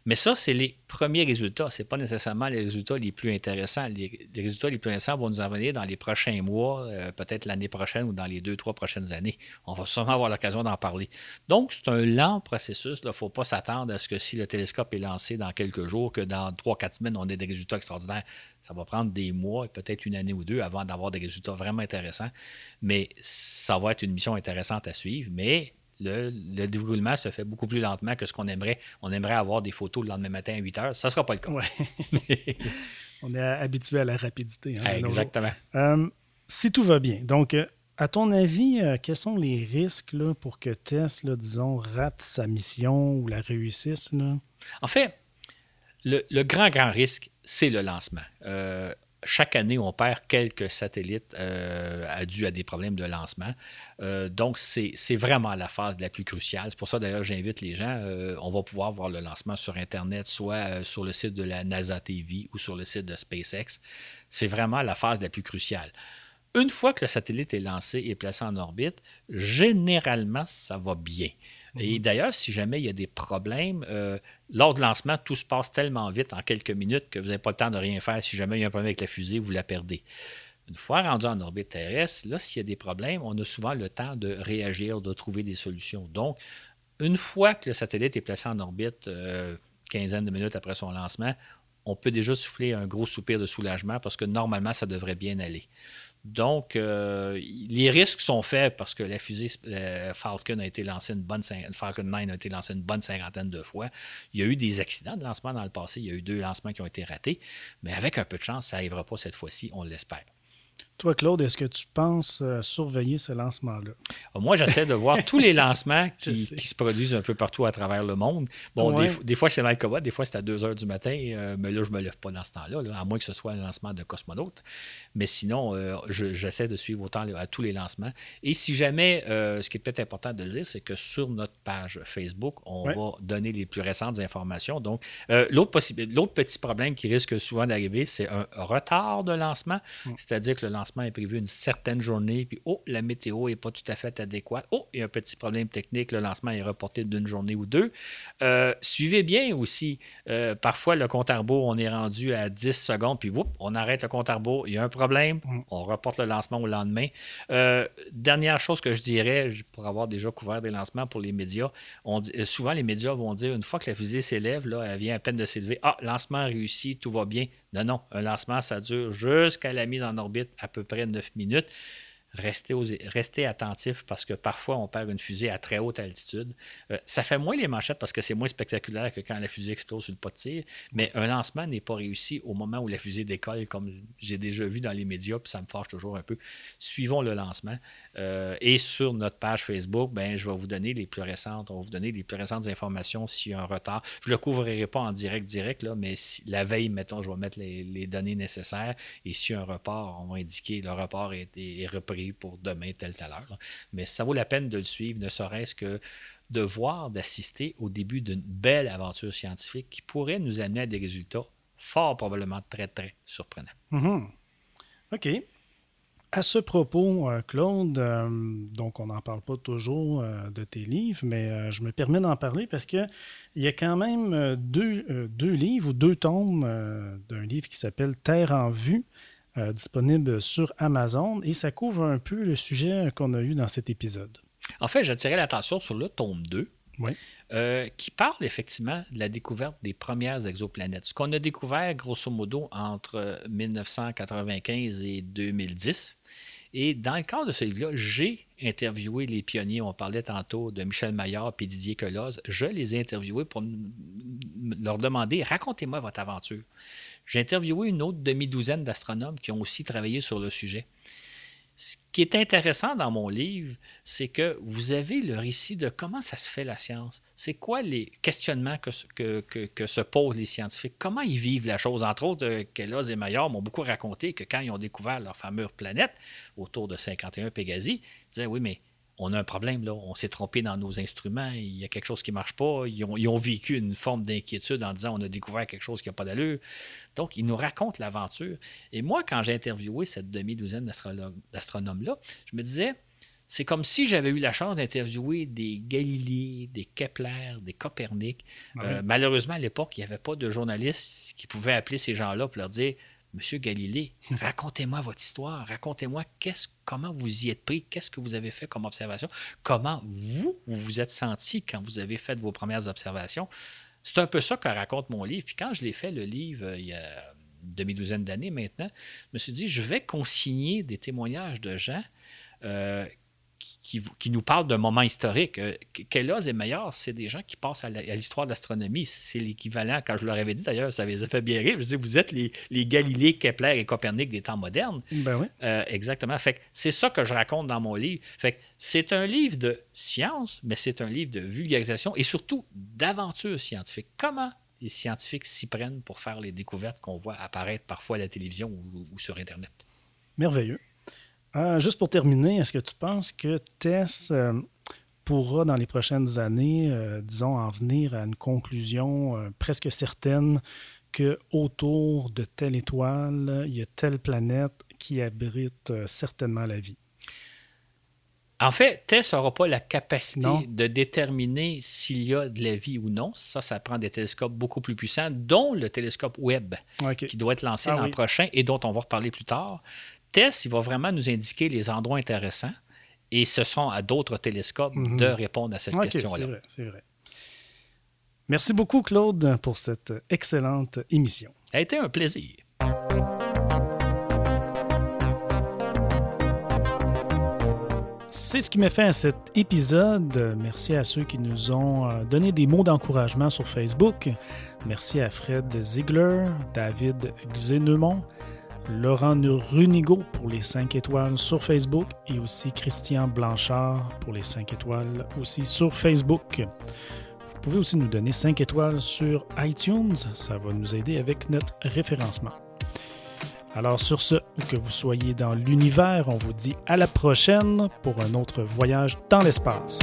Mais ça, c'est les premiers résultats. Ce n'est pas nécessairement les résultats les plus intéressants. Les, résultats les plus intéressants vont nous en venir dans les prochains mois, euh, peut-être l'année prochaine ou dans les deux, trois prochaines années. On va sûrement avoir l'occasion d'en parler. Donc, c'est un lent processus. Il ne faut pas s'attendre à ce que si le télescope est lancé dans quelques jours, que dans trois, quatre semaines, on ait des résultats extraordinaires. Ça va prendre des mois et peut-être une année ou deux avant d'avoir des résultats vraiment intéressants. Mais ça va être une mission intéressante à suivre. Mais le, déroulement se fait beaucoup plus lentement que ce qu'on aimerait. On aimerait avoir des photos le lendemain matin à 8 heures. Ça ne sera pas le cas. on est habitué à la rapidité. Hein, Exactement. Euh, si tout va bien, donc, euh, à ton avis, euh, quels sont les risques là, pour que Tess, disons, rate sa mission ou la réussisse? En fait, le, le, grand, grand risque, c'est le lancement chaque année, on perd quelques satellites euh, dû à des problèmes de lancement. Euh, donc, c'est vraiment la phase la plus cruciale. C'est pour ça, d'ailleurs, j'invite les gens. Euh, on va pouvoir voir le lancement sur Internet, soit euh, sur le site de la NASA TV ou sur le site de SpaceX. C'est vraiment la phase la plus cruciale. Une fois que le satellite est lancé et placé en orbite, généralement, ça va bien. Et mhm. d'ailleurs, si jamais il y a des problèmes, euh, lors du lancement, tout se passe tellement vite en quelques minutes que vous n'avez pas le temps de rien faire. Si jamais il y a un problème avec la fusée, vous la perdez. Une fois rendu en orbite terrestre, là, s'il y a des problèmes, on a souvent le temps de réagir, de trouver des solutions. Donc, une fois que le satellite est placé en orbite, euh, quinzaine de minutes après son lancement, on peut déjà souffler un gros soupir de soulagement parce que normalement, ça devrait bien aller. Donc, euh, les risques sont faits parce que la fusée Falcon a été lancée une bonne Falcon 9 a été lancée une bonne cinquantaine de fois. Il y a eu des accidents de lancement dans le passé. Il y a eu deux lancements qui ont été ratés. Mais avec un peu de chance, ça n'arrivera pas cette fois-ci, on l'espère. Toi, Claude, est-ce que tu penses euh, surveiller ce lancement-là? Ah, moi, j'essaie de voir tous les lancements qui, se produisent un peu partout à travers le monde. Bon, des, fois, c'est mal commode, des fois, c'est à 2 heures du matin, euh, mais là, je ne me lève pas dans ce temps-là, à moins que ce soit un lancement de cosmonaute. Mais sinon, euh, j'essaie de suivre autant à tous les lancements. Et si jamais, ce qui est peut-être important de le dire, c'est que sur notre page Facebook, on va donner les plus récentes informations. Donc, l'autre petit problème qui risque souvent d'arriver, c'est un retard de lancement, mm. c'est-à-dire que le lancement est prévu une certaine journée, puis oh, la météo n'est pas tout à fait adéquate. Oh, il y a un petit problème technique, le lancement est reporté d'une journée ou deux. Euh, suivez bien aussi, euh, parfois le compte à rebours, on est rendu à 10 secondes, puis on arrête le compte à rebours, il y a un problème, mm. on reporte le lancement au lendemain. Euh, dernière chose que je dirais, pour avoir déjà couvert des lancements pour les médias, on dit, souvent les médias vont dire, une fois que la fusée s'élève, là, elle vient à peine de s'élever, ah, lancement réussi, tout va bien. Non, non, un lancement, ça dure jusqu'à la mise en orbite à peu près 9 minutes. Restez, restez attentif parce que parfois on perd une fusée à très haute altitude. Euh, ça fait moins les manchettes parce que c'est moins spectaculaire que quand la fusée explose sur le pas de tir, mais un lancement n'est pas réussi au moment où la fusée décolle, comme j'ai déjà vu dans les médias, puis ça me fâche toujours un peu. Suivons le lancement. Euh, et sur notre page Facebook, ben, je vais vous donner les plus récentes, on va vous donner les plus récentes informations s'il y a un retard. Je ne le couvrirai pas en direct, direct, là, mais la veille, mettons, je vais mettre les, données nécessaires. Et s'il y a un report, on va indiquer le report est repris pour demain, telle, telle heure. Mais ça vaut la peine de le suivre, ne serait-ce que de voir, d'assister au début d'une belle aventure scientifique qui pourrait nous amener à des résultats fort probablement très, très surprenants. Mm-hmm. OK. À ce propos, euh, Claude, euh, donc on n'en parle pas toujours euh, de tes livres, mais je me permets d'en parler parce qu'il y a quand même deux, deux, livres ou deux tomes d'un livre qui s'appelle Terre en vue, euh, disponible sur Amazon et ça couvre un peu le sujet qu'on a eu dans cet épisode. En fait, j'attirais l'attention sur le tome 2. Euh, qui parle effectivement de la découverte des premières exoplanètes. Ce qu'on a découvert grosso modo entre 1995 et 2010. Et dans le cadre de ce livre-là, j'ai interviewé les pionniers. On parlait tantôt de Michel Maillard et Didier Queloz. Je les ai interviewés pour leur demander racontez-moi votre aventure. J'ai interviewé une autre demi-douzaine d'astronomes qui ont aussi travaillé sur le sujet. Ce qui est intéressant dans mon livre, c'est que vous avez le récit de comment ça se fait la science. C'est quoi les questionnements que, se posent les scientifiques? Comment ils vivent la chose? Entre autres, euh, Kellos et Maillard m'ont beaucoup raconté que quand ils ont découvert leur fameuse planète, autour de 51 Pégasi, ils disaient, oui, mais on a un problème, là. on s'est trompé dans nos instruments, il y a quelque chose qui ne marche pas. Ils ont, vécu une forme d'inquiétude en disant on a découvert quelque chose qui n'a pas d'allure. Donc, ils nous racontent l'aventure. Et moi, quand j'ai interviewé cette demi-douzaine d'astronomes-là, je me disais, c'est comme si j'avais eu la chance d'interviewer des Galilée, des Kepler, des Copernic. Ah euh, malheureusement, à l'époque, il n'y avait pas de journalistes qui pouvaient appeler ces gens-là pour leur dire Monsieur Galilée, racontez-moi votre histoire, racontez-moi comment vous y êtes pris, qu'est-ce que vous avez fait comme observation, comment vous, vous vous êtes senti quand vous avez fait vos premières observations. C'est un peu ça que raconte mon livre. Puis quand je l'ai fait, le livre, euh, il y a une demi-douzaine d'années maintenant, je me suis dit, je vais consigner des témoignages de gens euh, qui, nous parle d'un moment historique. Euh, Kellos et Meilleur, c'est des gens qui passent à l'histoire de l'astronomie. C'est l'équivalent, quand je leur avais dit d'ailleurs, ça avait fait bien rire. Je dis, vous êtes les, les Galilée, Kepler et Copernic des temps modernes. Ben oui. Euh, exactement. Fait c'est ça que je raconte dans mon livre. Fait c'est un livre de science, mais c'est un livre de vulgarisation et surtout d'aventure scientifique. Comment les scientifiques s'y prennent pour faire les découvertes qu'on voit apparaître parfois à la télévision ou sur Internet? Merveilleux. Euh, juste pour terminer, est-ce que tu penses que Tess euh, pourra, dans les prochaines années, euh, disons, en venir à une conclusion presque certaine que autour de telle étoile, il y a telle planète qui abrite certainement la vie? En fait, TESS n'aura pas la capacité de déterminer s'il y a de la vie ou non. Ça, ça prend des télescopes beaucoup plus puissants, dont le télescope Webb, qui doit être lancé ah l'an prochain et dont on va reparler plus tard. TESS, il va vraiment nous indiquer les endroits intéressants et ce sont à d'autres télescopes mhm. de répondre à cette question-là. C'est vrai, c'est vrai. Merci beaucoup, Claude, pour cette excellente émission. Ça a été un plaisir. C'est ce qui m'a fait à cet épisode. Merci à ceux qui nous ont euh, donné des mots d'encouragement sur Facebook. Merci à Fred Ziegler, David Xenemont, Laurent Runigo pour les 5 étoiles sur Facebook et aussi Christian Blanchard pour les 5 étoiles aussi sur Facebook. Vous pouvez aussi nous donner 5 étoiles sur iTunes, ça va nous aider avec notre référencement. Alors sur ce, que vous soyez dans l'univers, on vous dit à la prochaine pour un autre voyage dans l'espace.